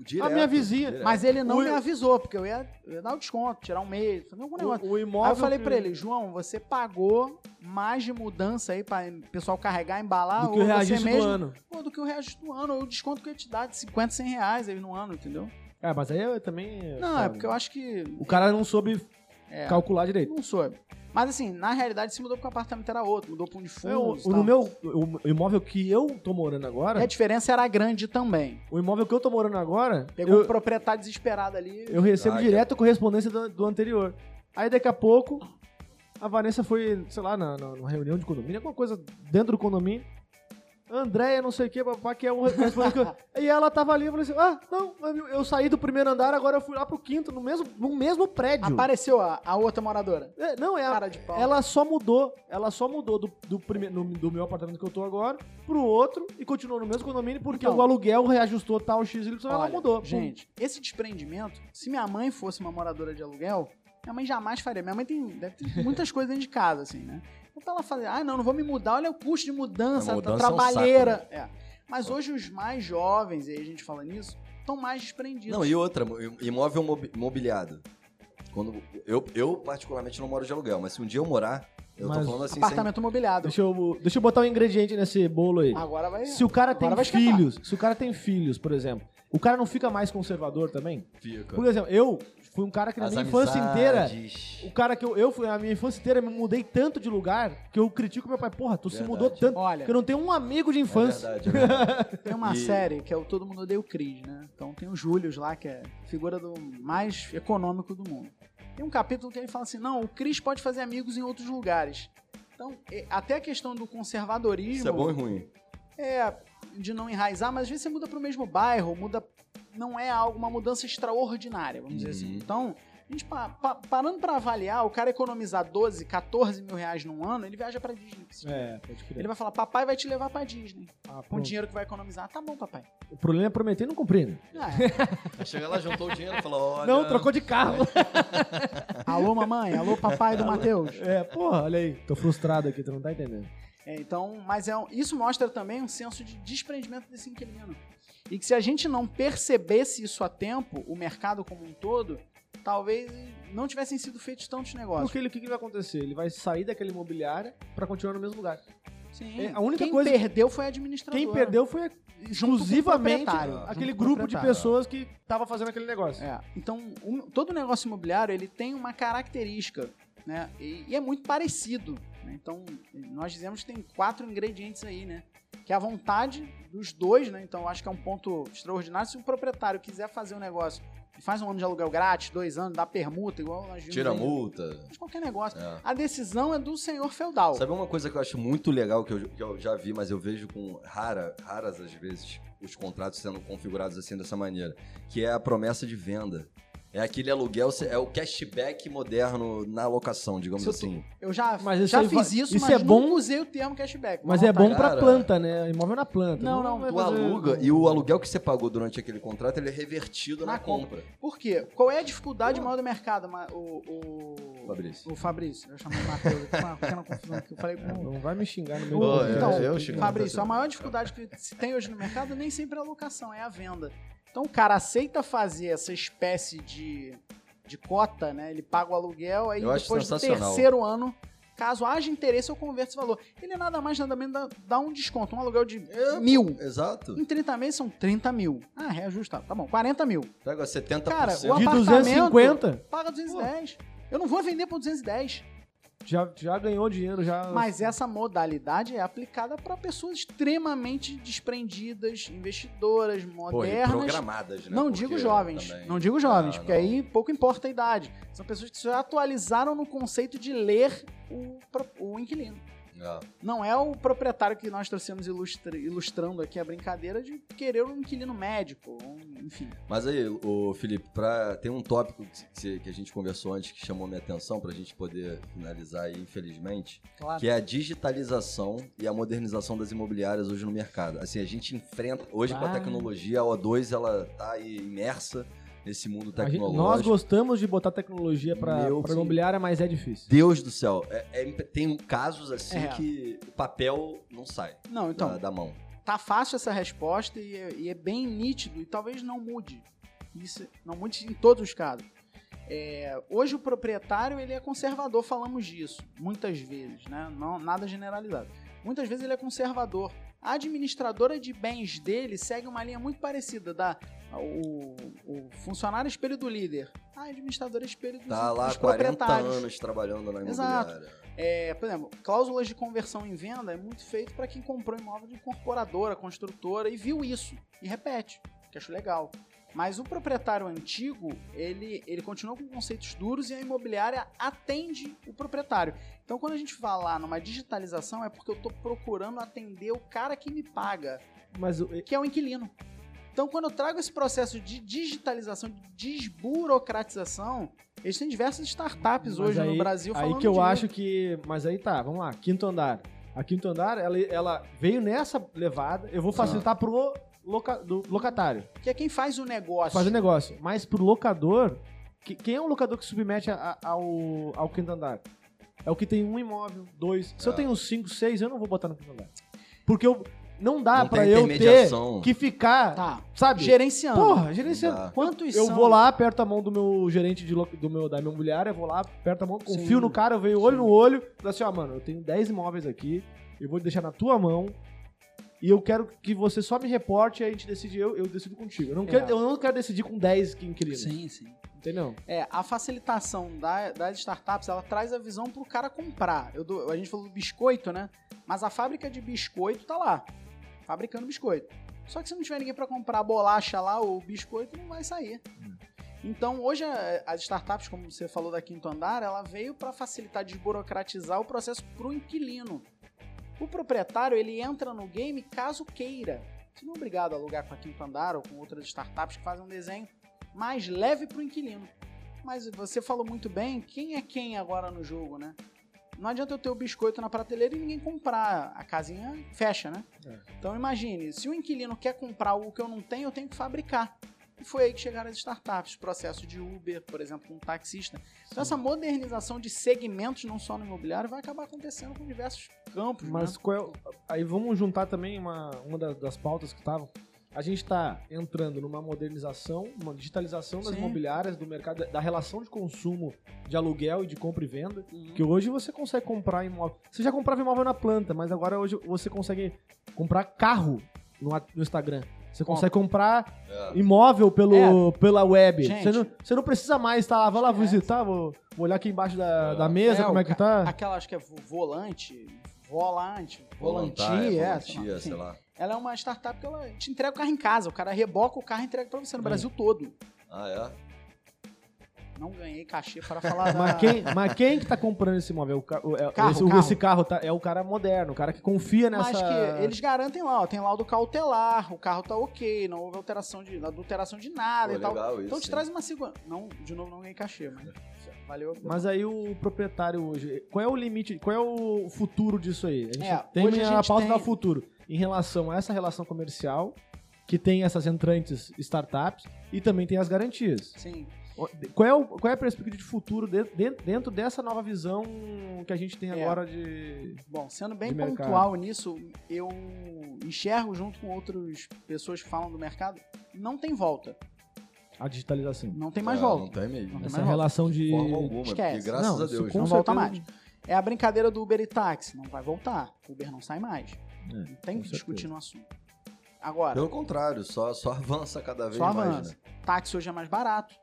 Direto, a minha vizinha- direto. Mas ele não O- me avisou, porque eu ia, eu ia dar o desconto, tirar um mês, fazer algum negócio. O, o imóvel. Aí eu falei que- pra ele, João, você pagou mais de mudança aí pra o pessoal carregar, embalar, Do que ou o reajuste mesmo, do ano. Ou do que o reajuste do ano, ou o desconto que eu ia te dar de 50, 100 reais aí no ano, entendeu? É, mas aí eu também. Não, é sabe, porque eu acho que... O cara não soube É, calcular direito. não soube. Mas assim, na realidade se mudou porque o apartamento era outro, mudou pra um de É, o- fundos o, no meu o, imóvel que eu tô morando agora, E a diferença era grande também. o imóvel que eu tô morando agora, Pegou um eu, proprietário desesperado ali. eu recebo Ah, direto a correspondência do, do anterior. Aí daqui a pouco a Vanessa foi, sei lá, na, na- numa reunião de condomínio, alguma coisa dentro do condomínio. Andréia, não sei o que, papá, que é um E ela tava ali, eu falei assim: ah, não, eu saí do primeiro andar, agora eu fui lá pro quinto, no mesmo, no mesmo prédio. Apareceu a, a outra moradora. É, não, é a, Cara de pau. Ela só mudou, ela só mudou do, do, prime- no- do meu apartamento que eu tô agora pro outro e continuou no mesmo condomínio porque Então. o aluguel reajustou tal X, Y, ela mudou. Gente, esse desprendimento, se minha mãe fosse uma moradora de aluguel, minha mãe jamais faria. Minha mãe tem, deve ter muitas coisas dentro de casa, assim, né? Então pra ela fazer, ah, não, não vou me mudar, olha o custo de mudança, A a mudança é um trabalheira. É. Mas hoje os mais jovens, e aí a gente fala nisso, estão mais desprendidos. Não, e outra, imóvel mobi- mobiliado. Quando eu, eu, particularmente, não moro de aluguel, mas se um dia eu morar, eu Mas tô falando assim, sem, Apartamento mobiliado. Deixa eu, deixa eu botar um ingrediente nesse bolo aí. Agora vai. Se o cara tem filhos, se o cara tem filhos, por exemplo, o cara não fica mais conservador também? fica. Por exemplo, eu fui um cara que na As minha infância inteira amizades. O cara que eu, eu fui, a minha infância inteira, me mudei tanto de lugar que eu critico meu pai. Porra, tu se Verdade. mudou tanto Olha. que eu não tenho um amigo de É infância. verdade, é verdade. Tem uma E- série que é o Todo Mundo Odeia o Cris, né? Então tem o Július lá, que é figura do mais econômico do mundo. Tem um capítulo que ele fala assim: não, o Cris pode fazer amigos em outros lugares. Então, é- até a questão do conservadorismo Isso é bom e ruim. é de não enraizar, mas às vezes você muda para o mesmo bairro, muda. Não é algo, uma mudança extraordinária, vamos dizer assim. Uhum. Então, a gente pa- pa- parando para avaliar, o cara economizar 12, 14 mil reais num ano, ele viaja para Disney. É, pode crer. Ele vai falar, papai vai te levar pra Disney. Ah, Com o dinheiro que vai economizar. Tá bom, papai. O problema é prometer e não cumprir. né? Ah, Aí chega lá, juntou o dinheiro e falou: olha. Não, trocou de carro. alô, mamãe. Alô, papai do Matheus. É, porra, olha aí. Tô frustrado aqui, tu não tá entendendo. É, então, mas é, isso mostra também um senso de desprendimento desse inquilino. E que se a gente não percebesse isso a tempo, o mercado como um todo, talvez não tivessem sido feitos tantos negócios. Porque ele, o que, que vai acontecer? Ele vai sair daquela imobiliária pra continuar no mesmo lugar. Sim. É, a única Quem coisa- perdeu foi a administradora. Quem perdeu foi exclusivamente aquele grupo de pessoas que tava fazendo aquele negócio. É, então, um- todo negócio imobiliário ele tem uma característica, né? E, e é muito parecido. né? Então, nós dizemos que tem quatro ingredientes aí, né? Que é a vontade dos dois, né? Então, eu acho que é um ponto extraordinário. Se o proprietário quiser fazer um negócio e faz um ano de aluguel grátis, dois anos, dá permuta, igual nós vimos Tira aí, multa. de qualquer negócio. É. A decisão é do senhor feudal. Sabe uma coisa que eu acho muito legal, que eu, que eu já vi, mas eu vejo com rara, raras às vezes, os contratos sendo configurados assim dessa maneira, que é a promessa de venda. É aquele aluguel, é o cashback moderno na locação, digamos eu tô- assim. Eu já, Mas isso já fiz isso, isso mas é bom- não usei o termo cashback. Mas é bom Cara. planta, né? Imóvel na planta. Não, não, vai Tu fazer- aluga e o aluguel que você pagou durante aquele contrato, ele é revertido na, Na compra. Por quê? Qual é a dificuldade maior do mercado, o, o... Fabrício. O Fabrício. Eu chamei o Matheus. aqui, Uma pequena confusão aqui. Eu falei com. Não vai me xingar no Ô, do é, então, eu xingo. Fabrício, a maior dificuldade que se tem hoje no mercado nem sempre é a locação, é a venda. Então o cara aceita fazer essa espécie de, de cota, né? Ele paga o aluguel, aí Eu depois do terceiro ano, caso haja interesse, eu converto esse valor. Ele nada mais, nada menos dá, dá um desconto. Um aluguel de É, mil. Exato. Em 30 meses são 30 mil. Ah, reajusta. Tá bom, 40 mil. Pega 70%. Cara, o De apartamento 250, paga 210. Eu não vou vender por 210. Já, já ganhou dinheiro, já. Mas essa modalidade é aplicada para pessoas extremamente desprendidas, investidoras, Pô, e modernas. programadas, né? Não Porque digo jovens, também- não digo jovens, Ah, porque não. aí pouco importa a idade. São pessoas que se atualizaram no conceito de ler o, o inquilino. É. Não é o proprietário que nós trouxemos ilustra- ilustrando aqui a brincadeira de querer um inquilino médico, um- enfim. Mas aí, o Felipe, pra... tem um tópico que, que a gente conversou antes que chamou minha atenção pra gente poder finalizar aí, infelizmente, Claro. que é a digitalização e a modernização das imobiliárias hoje no mercado. Assim, a gente enfrenta, hoje com a tecnologia, a O2 ela tá aí imersa nesse mundo A gente- tecnológico. nós gostamos de botar tecnologia sim. imobiliária, mas é difícil. Deus do céu, é- é tem casos assim É. que o papel não sai Não, então, da, da mão. tá fácil essa resposta e é, e é bem nítido e talvez não mude. Isso não mude em todos os casos. É, hoje o proprietário ele é conservador, falamos disso muitas vezes, né? Não, nada generalizado. Muitas vezes ele é conservador. A administradora de bens dele segue uma linha muito parecida da o, o funcionário espelho do líder. A administradora espelho dos, Tá lá dos 40 proprietários. anos trabalhando na Exato. imobiliária. É, por exemplo, cláusulas de conversão em venda é muito feito para quem comprou imóvel de incorporadora, construtora e viu isso e repete, que acho legal. Mas o proprietário antigo, ele, ele continua com conceitos duros e a imobiliária atende o proprietário. Então, quando a gente fala numa digitalização, é porque eu estou procurando atender o cara que me paga, Mas o- que é o inquilino. Então, quando eu trago esse processo de digitalização, de desburocratização, existem diversas startups Mas hoje no aí- Brasil Aí falando que eu disso. acho que. Mas aí tá, vamos lá. Quinto andar. A quinto andar, ela, ela veio nessa levada. Eu vou facilitar pro loca- do locatário Que é quem faz o negócio. fazer negócio. Mas pro locador, que- quem é o locador que submete a- a- ao, ao quinto andar? É o que tem um imóvel, dois. Se eu É. tenho cinco, seis, eu não vou botar no quinto andar. Porque eu, não dá Não pra tem eu ter que ficar, Tá. sabe? Gerenciando. Porra, gerenciando. Dá. Quantos Eu são? vou lá, aperto a mão do meu gerente de, lo- do meu, da minha imobiliária, vou lá, aperto a mão, confio Sim. no cara, eu vejo olho no olho, falo assim, ó, mano, eu tenho 10 imóveis aqui, eu vou deixar na tua mão e eu quero que você só me reporte e a gente decide, eu, eu decido contigo. Eu não, É. quero, eu não quero decidir com 10 inquilinos, Sim, sim. entendeu? É, a facilitação da- das startups, ela traz a visão pro cara comprar. Eu dou- a gente falou do biscoito, né? Mas a fábrica de biscoito tá lá, fabricando biscoito. Só que se não tiver ninguém para comprar a bolacha lá, o biscoito não vai sair. Então, hoje, as startups, como você falou da Quinto Andar, ela veio para facilitar, desburocratizar o processo pro inquilino. O proprietário, ele entra no game caso queira. Você não é obrigado a alugar com a Quinto Andar ou com outras startups que fazem um desenho mais leve pro inquilino. Mas você falou muito bem, quem é quem agora no jogo, né? Não adianta eu ter o biscoito na prateleira e ninguém comprar. A casinha fecha, né? É. Então imagine, se o inquilino quer comprar algo que eu não tenho, eu tenho que fabricar. E foi aí que chegaram as startups, processo de Uber, por exemplo, com um taxista. Então essa modernização de segmentos, não só no imobiliário, vai acabar acontecendo com diversos campos. Mas né? qual é aí vamos juntar também uma, uma da- das pautas que estavam, a gente está entrando numa modernização, uma digitalização das Sim. imobiliárias, do mercado, da relação de consumo de aluguel e de compra e venda. Uhum. Que hoje você consegue comprar imóvel. Você já comprava imóvel na planta, mas agora hoje você consegue comprar carro no, no Instagram. Você consegue comprar É. imóvel pelo, pela web. Gente. Você não, você não precisa mais estar lá, vou lá Esquece. visitar, vou, vou olhar aqui embaixo da, É. da mesa, É, como o é que ca- tá. Aquela, acho que é vo- volante, volante, Volantar, volantia, é, volantia, sei lá, sei enfim. lá. Ela é uma startup que ela te entrega o carro em casa. O cara reboca o carro e entrega pra você no É. Brasil todo. Ah, é? Não ganhei cachê para falar da... Mas quem, mas quem que tá comprando esse imóvel? O ca- o- é- Carro, esse, o- carro. esse carro tá- é o cara moderno, o cara que confia nessa. Mas que eles garantem lá, ó, tem laudo cautelar, o carro tá ok, não houve alteração de, adulteração de nada Pô, e tal. legal isso. Então te hein? traz uma segurança. Não, de novo, não ganhei cachê, mas valeu. Mas aí o proprietário hoje, qual é o limite, qual é o futuro disso aí? A gente É, tem hoje a a, gente pauta tem- da futuro em relação a essa relação comercial, que tem essas entrantes startups e também tem as garantias. Sim. Qual é, o- qual é a perspectiva de futuro de- de- dentro dessa nova visão que a gente tem É. agora de. Bom, sendo bem pontual nisso, eu enxergo junto com outras pessoas que falam do mercado, não tem volta. A digitalização? Não tem mais É, volta. Não tem mesmo. Não tem Essa mais volta. relação de. De forma alguma, Esquece. porque graças Não, a Deus. não volta mais. É a brincadeira do Uber e táxi. Não vai voltar. O Uber não sai mais. É, Não tem que certeza. discutir no assunto. Agora, Pelo contrário, só, só avança cada vez só mais, avança. né? Táxi hoje é mais barato.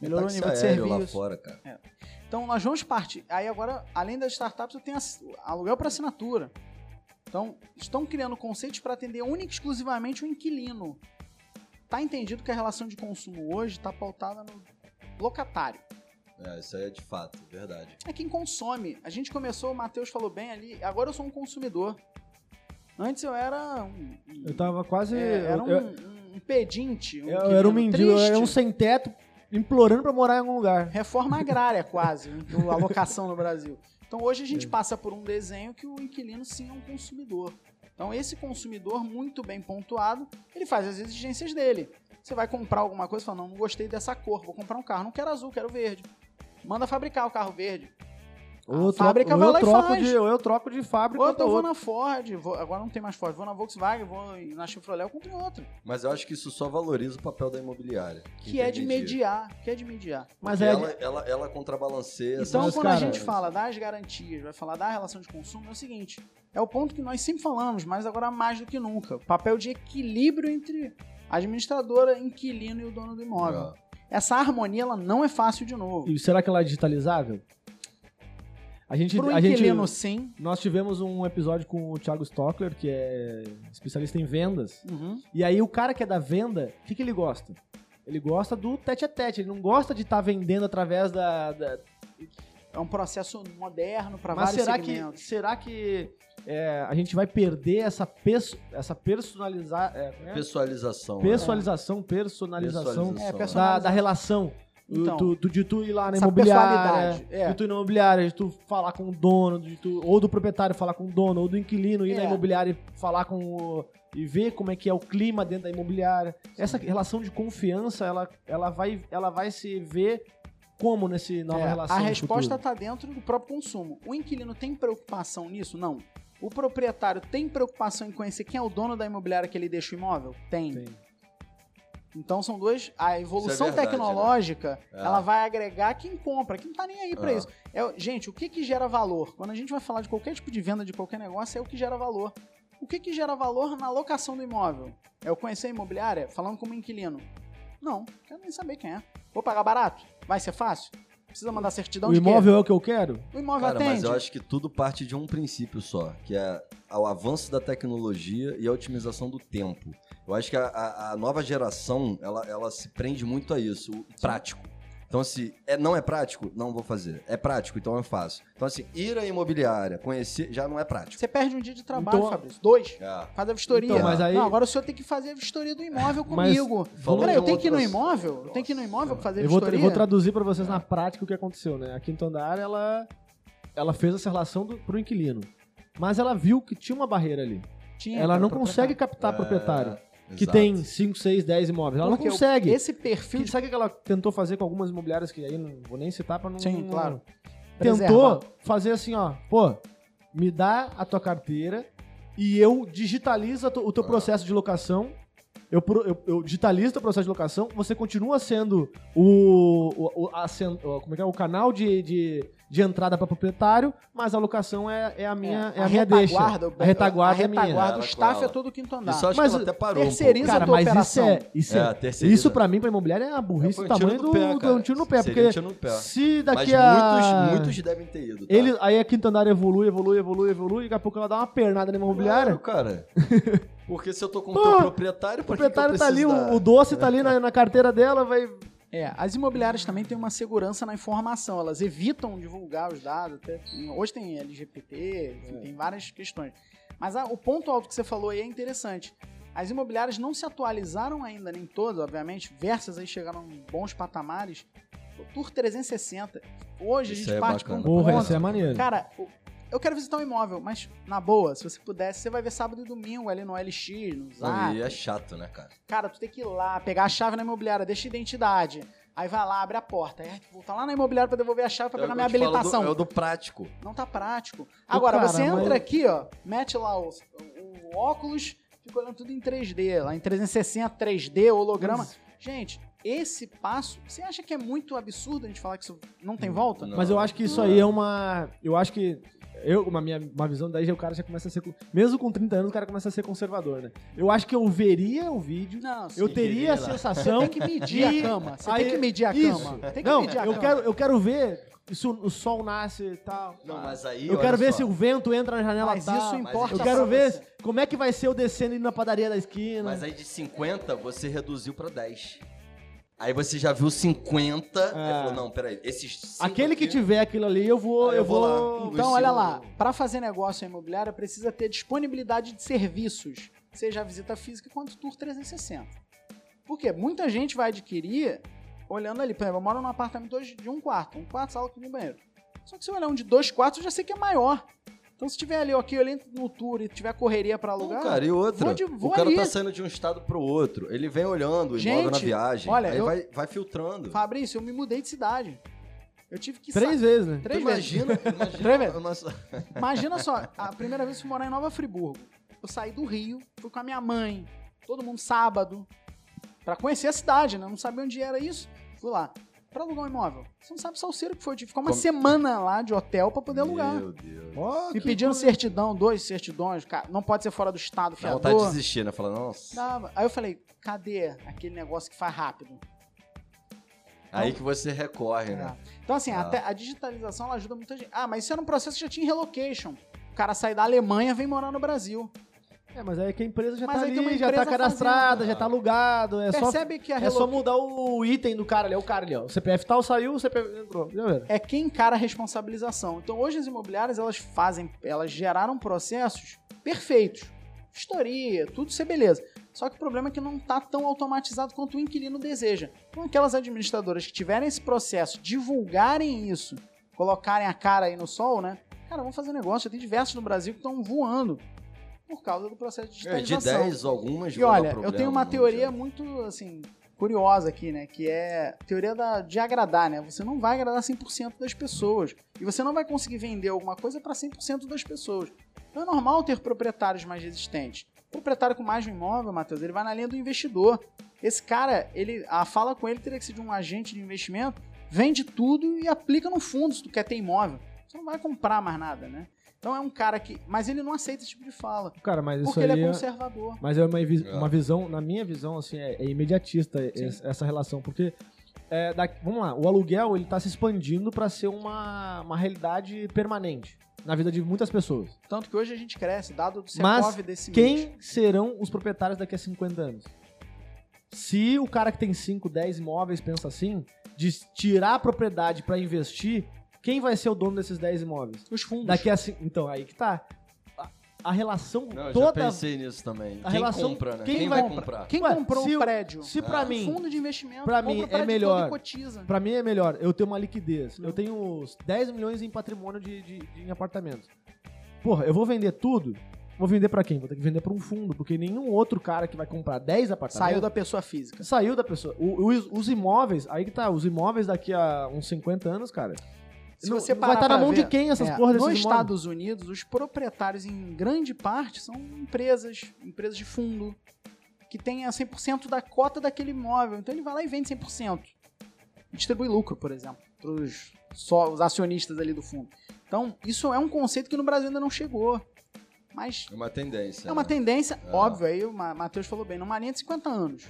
Melhorou o nível de aéreo lá serviço. fora, cara. Então nós vamos partir. Aí agora, além das startups, eu tenho aluguel para assinatura. Então, estão criando conceitos para atender única e exclusivamente o inquilino. Tá entendido que a relação de consumo hoje está pautada no locatário. É, isso aí é de fato, verdade. É quem consome. A gente começou, o Matheus falou bem ali, agora eu sou um consumidor. Antes eu era um. Eu tava quase. é, era um, eu, um pedinte. Um eu- eu era um mendigo, eu era um sem teto implorando pra morar em algum lugar. Reforma agrária, quase, a alocação no Brasil. Então hoje a gente É. passa por um desenho que o inquilino sim é um consumidor. Então esse consumidor, muito bem pontuado, ele faz as exigências dele. Você vai comprar alguma coisa e fala, não, não gostei dessa cor, vou comprar um carro, não quero azul, quero verde. Manda fabricar o carro verde. Ou A troco, fábrica ou vai eu lá e troco faz. de, ou eu troco de fábrica Ou então eu vou na Ford, vou- agora não tem mais Ford, vou na Volkswagen, vou na Chevrolet, eu compro outra. Mas eu acho que isso só valoriza o papel da imobiliária. Que é de mediar, que é de mediar. Mas é. ela, ela, ela contrabalanceia Então, quando a cara, gente fala das garantias, vai falar da relação de consumo, é o seguinte: é o ponto que nós sempre falamos, mas agora mais do que nunca. O papel de equilíbrio entre a administradora, inquilino e o dono do imóvel. É. Essa harmonia ela não é fácil de novo. E será que ela é digitalizável? A gente, Pro a gente, sim. nós tivemos um episódio com o Thiago Stockler, que é especialista em vendas. Uhum. E aí o cara que é da venda, o que, que ele gosta? Ele gosta do tete a tete, ele não gosta de estar vendendo através da. da- É um processo moderno para Mas vários será que, segmentos. será que é, a gente vai perder essa, perso... essa personalizar, é, é? Pessoalização. né? personalização, personalização, Personalização. É, da, personalização. da relação? Então, do, do- de tu ir lá na imobiliária, é. de tu ir na imobiliária, de tu falar com o dono, de tu, ou do proprietário falar com o dono, ou do inquilino ir na É. imobiliária e falar com o, e ver como é que é o clima dentro da imobiliária. Essa relação de confiança, ela, ela, vai, ela vai se ver como nesse nova É, relação a no resposta está dentro do próprio consumo. O inquilino tem preocupação nisso? Não. O proprietário tem preocupação em conhecer quem é o dono da imobiliária que ele deixa o imóvel? Tem. Tem. Então são dois. A evolução verdade, tecnológica né? É. ela vai agregar quem compra, quem não tá nem aí pra É. isso. É, gente, o que que gera valor? Quando a gente vai falar de qualquer tipo de venda de qualquer negócio, é o que gera valor. O que que gera valor na locação do imóvel? É eu conhecer a imobiliária falando como inquilino? Não, quero nem saber quem é. Vou pagar barato? Vai ser fácil? Precisa mandar certidão O de quê? imóvel é o que eu quero? O imóvel Cara, atende. mas eu acho que tudo parte de um princípio só, que é o avanço da tecnologia e a otimização do tempo. Eu acho que a, a- a nova geração, ela, ela se prende muito a isso, o prático. Então, assim, é, não é prático? Não vou fazer. É prático, então eu faço. Então, assim, ir à imobiliária, conhecer, já não é prático. Você perde um dia de trabalho, Então- Fabrício. Dois. É. Faz a vistoria. Então, mas aí- Não, agora o senhor tem que fazer a vistoria do imóvel comigo. Peraí, eu tenho que ir no imóvel? Eu tenho que ir no imóvel pra fazer a Eu vou, tra- vistoria? eu vou traduzir pra vocês na prática o que aconteceu, né? A Quinta Andar, ela, ela fez essa relação do, pro inquilino. Mas ela viu que tinha uma barreira ali. Tinha, ela não consegue captar É, proprietário. Que exato. tem 5, 6, 10 imóveis. Ela Porque não consegue. Esse perfil Que, sabe o que ela tentou fazer com algumas imobiliárias que aí não vou nem citar pra não. Sim, claro. Tentou Preservar. fazer assim, ó, pô, me dá a tua carteira e eu digitalizo o teu Ah. processo de locação eu, eu, eu digitalizo o processo de locação, você continua sendo o, o, o- a como é que é, o canal de, de, de entrada para proprietário, mas a locação é, é a minha, é, a minha deixa. retaguarda, A retaguarda a é minha. retaguarda, Ela o staff é todo o quinto andar. Isso acho Mas que ela até parou. um terceiriza pouco. Cara, a tua mas isso operação. é, isso, É, é, terceiriza. isso pra mim, pra imobiliária, é a burrice do um tamanho do, pé, do, um tiro no pé. Seria Porque um tiro no pé. se Mas daqui a... muitos, muitos devem ter ido. Tá? Ele, aí a quinta andar evolui, evolui, evolui, evolui, e daqui a pouco ela dá uma pernada na imobiliária. Claro, cara. Porque se eu tô com o proprietário, O por que que eu proprietário tá ali, o, dar- o doce tá ali na, na carteira dela, vai. É, as imobiliárias também têm uma segurança na informação, elas evitam divulgar os dados. até- hoje tem LGPT, enfim, tem várias questões. Mas ah, o ponto alto que você falou aí é interessante. As imobiliárias não se atualizaram ainda, nem todas, obviamente. Versas aí chegaram em bons patamares. O Tour 360. Hoje Isso a gente é parte para um bacana. Porra, ponto. esse é maneiro. Cara, o- eu quero visitar um imóvel, mas na boa, se você pudesse, você vai ver sábado e domingo ali no LX, no Não, Zap. e é chato, né, cara? Cara, tu tem que ir lá, pegar a chave na imobiliária, deixa a identidade. Aí vai lá, abre a porta. Aí tu volta lá na imobiliária pra devolver a chave pra É o pegar minha eu do- habilitação. É o do prático. Não tá prático. Agora, cara, você entra mas- aqui, ó, mete lá o, o óculos, fica olhando tudo em 3D, lá em 360, 3D, holograma. Mas- Gente, esse passo, você acha que é muito absurdo a gente falar que isso não tem volta? Não. Mas eu acho que isso aí é uma. Eu acho que. Eu, uma minha uma visão daí, o cara já começa a ser. Mesmo com 30 anos, o cara começa a ser conservador, né? Eu acho que eu veria o vídeo, Não, eu teria a sensação. Tem que medir a cama. Você aí- tem que medir a isso. cama. Tem que Não, medir a eu cama. quero, eu quero ver se o, o sol nasce e tal. Não, mas aí. eu quero ver só. se o vento entra na janela Mas tal. isso mas importa Eu isso- quero ver você. como é que vai ser eu descendo indo na padaria da esquina. Mas aí de 50 você reduziu pra 10. Aí você já viu 50. É. Aí falou: não, peraí, esses. Aquele que aqui- tiver aquilo ali, eu vou. Aí eu eu vou lá. Então, olha lá, para fazer negócio imobiliário precisa ter disponibilidade de serviços, seja a visita física quanto Tour 360. Por quê? Muita gente vai adquirir olhando ali. Por exemplo, eu moro num apartamento hoje de um quarto, um quarto, sala, cozinha e banheiro. Só que se eu olhar um de dois quartos, eu já sei que é maior. Então, se tiver ali, ok, eu olhei no tour e tiver correria para Não, alugar, cara, e outra? vou de- vou o cara ali. tá saindo de um estado pro outro. Ele vem olhando o imóvel na viagem. olha, aí eu- vai, vai filtrando. Fabrício, eu me mudei de cidade. Eu tive que Três sa- vezes, né? Três Tu vezes. imagina, imagina Três vezes. o nosso- Imagina só, a primeira vez que eu fui morar em Nova Friburgo. Eu saí do Rio, fui com a minha mãe, todo mundo sábado, pra conhecer a cidade, né? Eu Não sabia onde era isso. Fui lá. Pra alugar um imóvel. Você não sabe o salseiro que foi. Eu tive que ficar uma Como- semana lá de hotel pra poder alugar. Meu Deus. Ó, Me pedindo coisa. certidão, dois certidões, cara, não pode ser fora do estado, Dá fiador. vontade de desistir, né? Falar, nossa. Dava. Aí eu falei, cadê aquele negócio que faz rápido? Aí que você recorre, É. né? Então, assim, Ah. até a digitalização ela ajuda muita gente. Ah, mas isso era um processo que já tinha relocation. O cara sai da Alemanha vem morar no Brasil. É, mas aí que a empresa já Mas tá ali, já tá cadastrada, fazendo. já tá alugado. É só, Percebe que a é só mudar o item do cara ali. É o cara ali, ó. O CPF tal saiu, o CPF entrou. É quem encara a responsabilização. Então, hoje as imobiliárias, elas fazem, elas geraram processos perfeitos. Vistoria, tudo isso é beleza. Só que o problema é que não está tão automatizado quanto o inquilino deseja. Então, aquelas administradoras que tiverem esse processo, divulgarem isso, colocarem a cara aí no sol, né? Cara, vamos fazer negócio. Tem diversos no Brasil que estão voando por causa do processo de É, de digitalização. 10, algumas E olha, eu problema, tenho uma teoria muito, assim, curiosa aqui, né? Que é a teoria da, de agradar, né? Você não vai agradar 100% das pessoas. E você não vai conseguir vender alguma coisa para 100% das pessoas. Então é normal ter proprietários mais resistentes. O proprietário com mais de um imóvel, Matheus, ele vai na linha do investidor. Esse cara, ele, a fala com ele teria que ser de um agente de investimento, vende tudo e aplica no fundo se tu quer ter imóvel. Você não vai comprar mais nada, né? Então é um cara que. Mas ele não aceita esse tipo de fala. Cara, mas isso Porque aí ele é é- conservador. Mas é uma, vi- É. uma visão, na minha visão, assim, é, é imediatista es- essa relação, porque é, da- vamos lá, o aluguel ele tá se expandindo para ser uma, uma realidade permanente na vida de muitas pessoas. Tanto que hoje a gente cresce, dado do Mas desse mês. Quem serão os proprietários daqui a 50 anos? Se o cara que tem 5, 10 imóveis pensa assim, de tirar a propriedade para investir, quem vai ser o dono desses 10 imóveis? Os fundos. Daqui a então aí que tá. A, a relação Não, eu toda já pensei nisso também. a quem relação- compra, né? quem Quem, vai compra? comprar? Quem Ué, comprou se um o- prédio? se pra Ah. mim Fundo de investimento. pra compra mim o é prédio melhor- todo e cotiza. Pra mim é melhor eu ter uma liquidez. Não. Eu tenho uns 10 milhões em patrimônio de, de, de- em apartamentos. Porra, eu vou vender tudo? Vou vender pra quem? Vou ter que vender pra um fundo, porque nenhum outro cara que vai comprar 10 apartamentos Saiu da pessoa física. saiu da pessoa. O- os, os imóveis, aí que tá, os imóveis daqui a uns 50 anos, cara. Se não- você vai parar estar na mão ver, de quem essas é, porra desses Nos imóveis? Estados Unidos, os proprietários, em grande parte, são empresas, empresas de fundo, que tenha 100% da cota daquele imóvel. Então ele vai lá e vende 100%. E distribui lucro, por exemplo, para os acionistas ali do fundo. Então, isso é um conceito que no Brasil ainda não chegou. Mas É uma tendência. é uma né? tendência, É. óbvio, aí o Ma- Matheus falou bem, numa linha de 50 anos.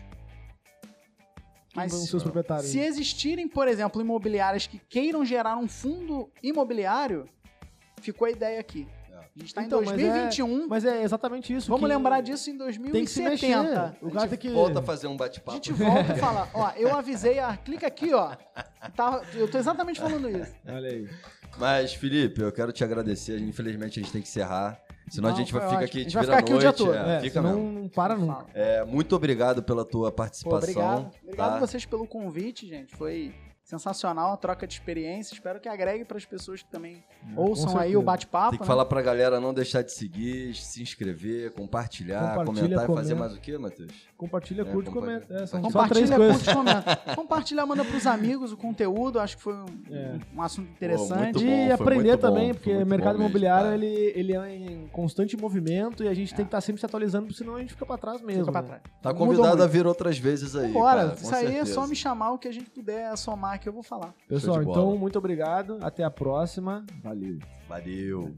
Mas vão ser os proprietários? se existirem, por exemplo, imobiliárias que queiram gerar um fundo imobiliário, ficou a ideia aqui. É. A gente está Então, em mas 2021. Mas é exatamente isso. Vamos lembrar disso em Tem que se 2070. mexer. O A tem que... volta a fazer um A bate-papo. gente volta e fala, ó, eu avisei, a, clica aqui, ó. Tá, eu tô exatamente falando isso. Olha aí. Mas, Felipe, eu quero te agradecer. Infelizmente, a gente tem que encerrar. Senão Não, a gente vai ficar aqui A gente de vai vira ficar aqui o dia noite. todo. É, É, fica mesmo. não para nunca. É, muito obrigado pela tua Pô, participação. obrigado. Obrigado tá? a vocês pelo convite, gente. Foi sensacional a troca de experiência. Espero que agregue para as pessoas que também ouçam com aí o bate-papo. Tem que né? falar pra galera não deixar de seguir, se inscrever, compartilhar, Compartilha, comentar e fazer mais o quê, Matheus? Compartilha, É, curte e compartilha. comenta. É, são só três Compartilha, curte, comenta. Compartilha, manda pros amigos o conteúdo. Acho que foi um, É. um assunto interessante. bom, E aprender bom, também, foi porque o mercado bom mesmo, imobiliário cara. ele, ele é em constante movimento e a gente tem que estar sempre se atualizando, porque senão a gente fica pra trás mesmo. Fica pra né? trás. Tá convidado a vir outras vezes aí. Bora, isso aí é só me chamar o que a gente puder somar falar que eu vou falar. Pessoal, então muito obrigado. Até a próxima. Valeu. Valeu.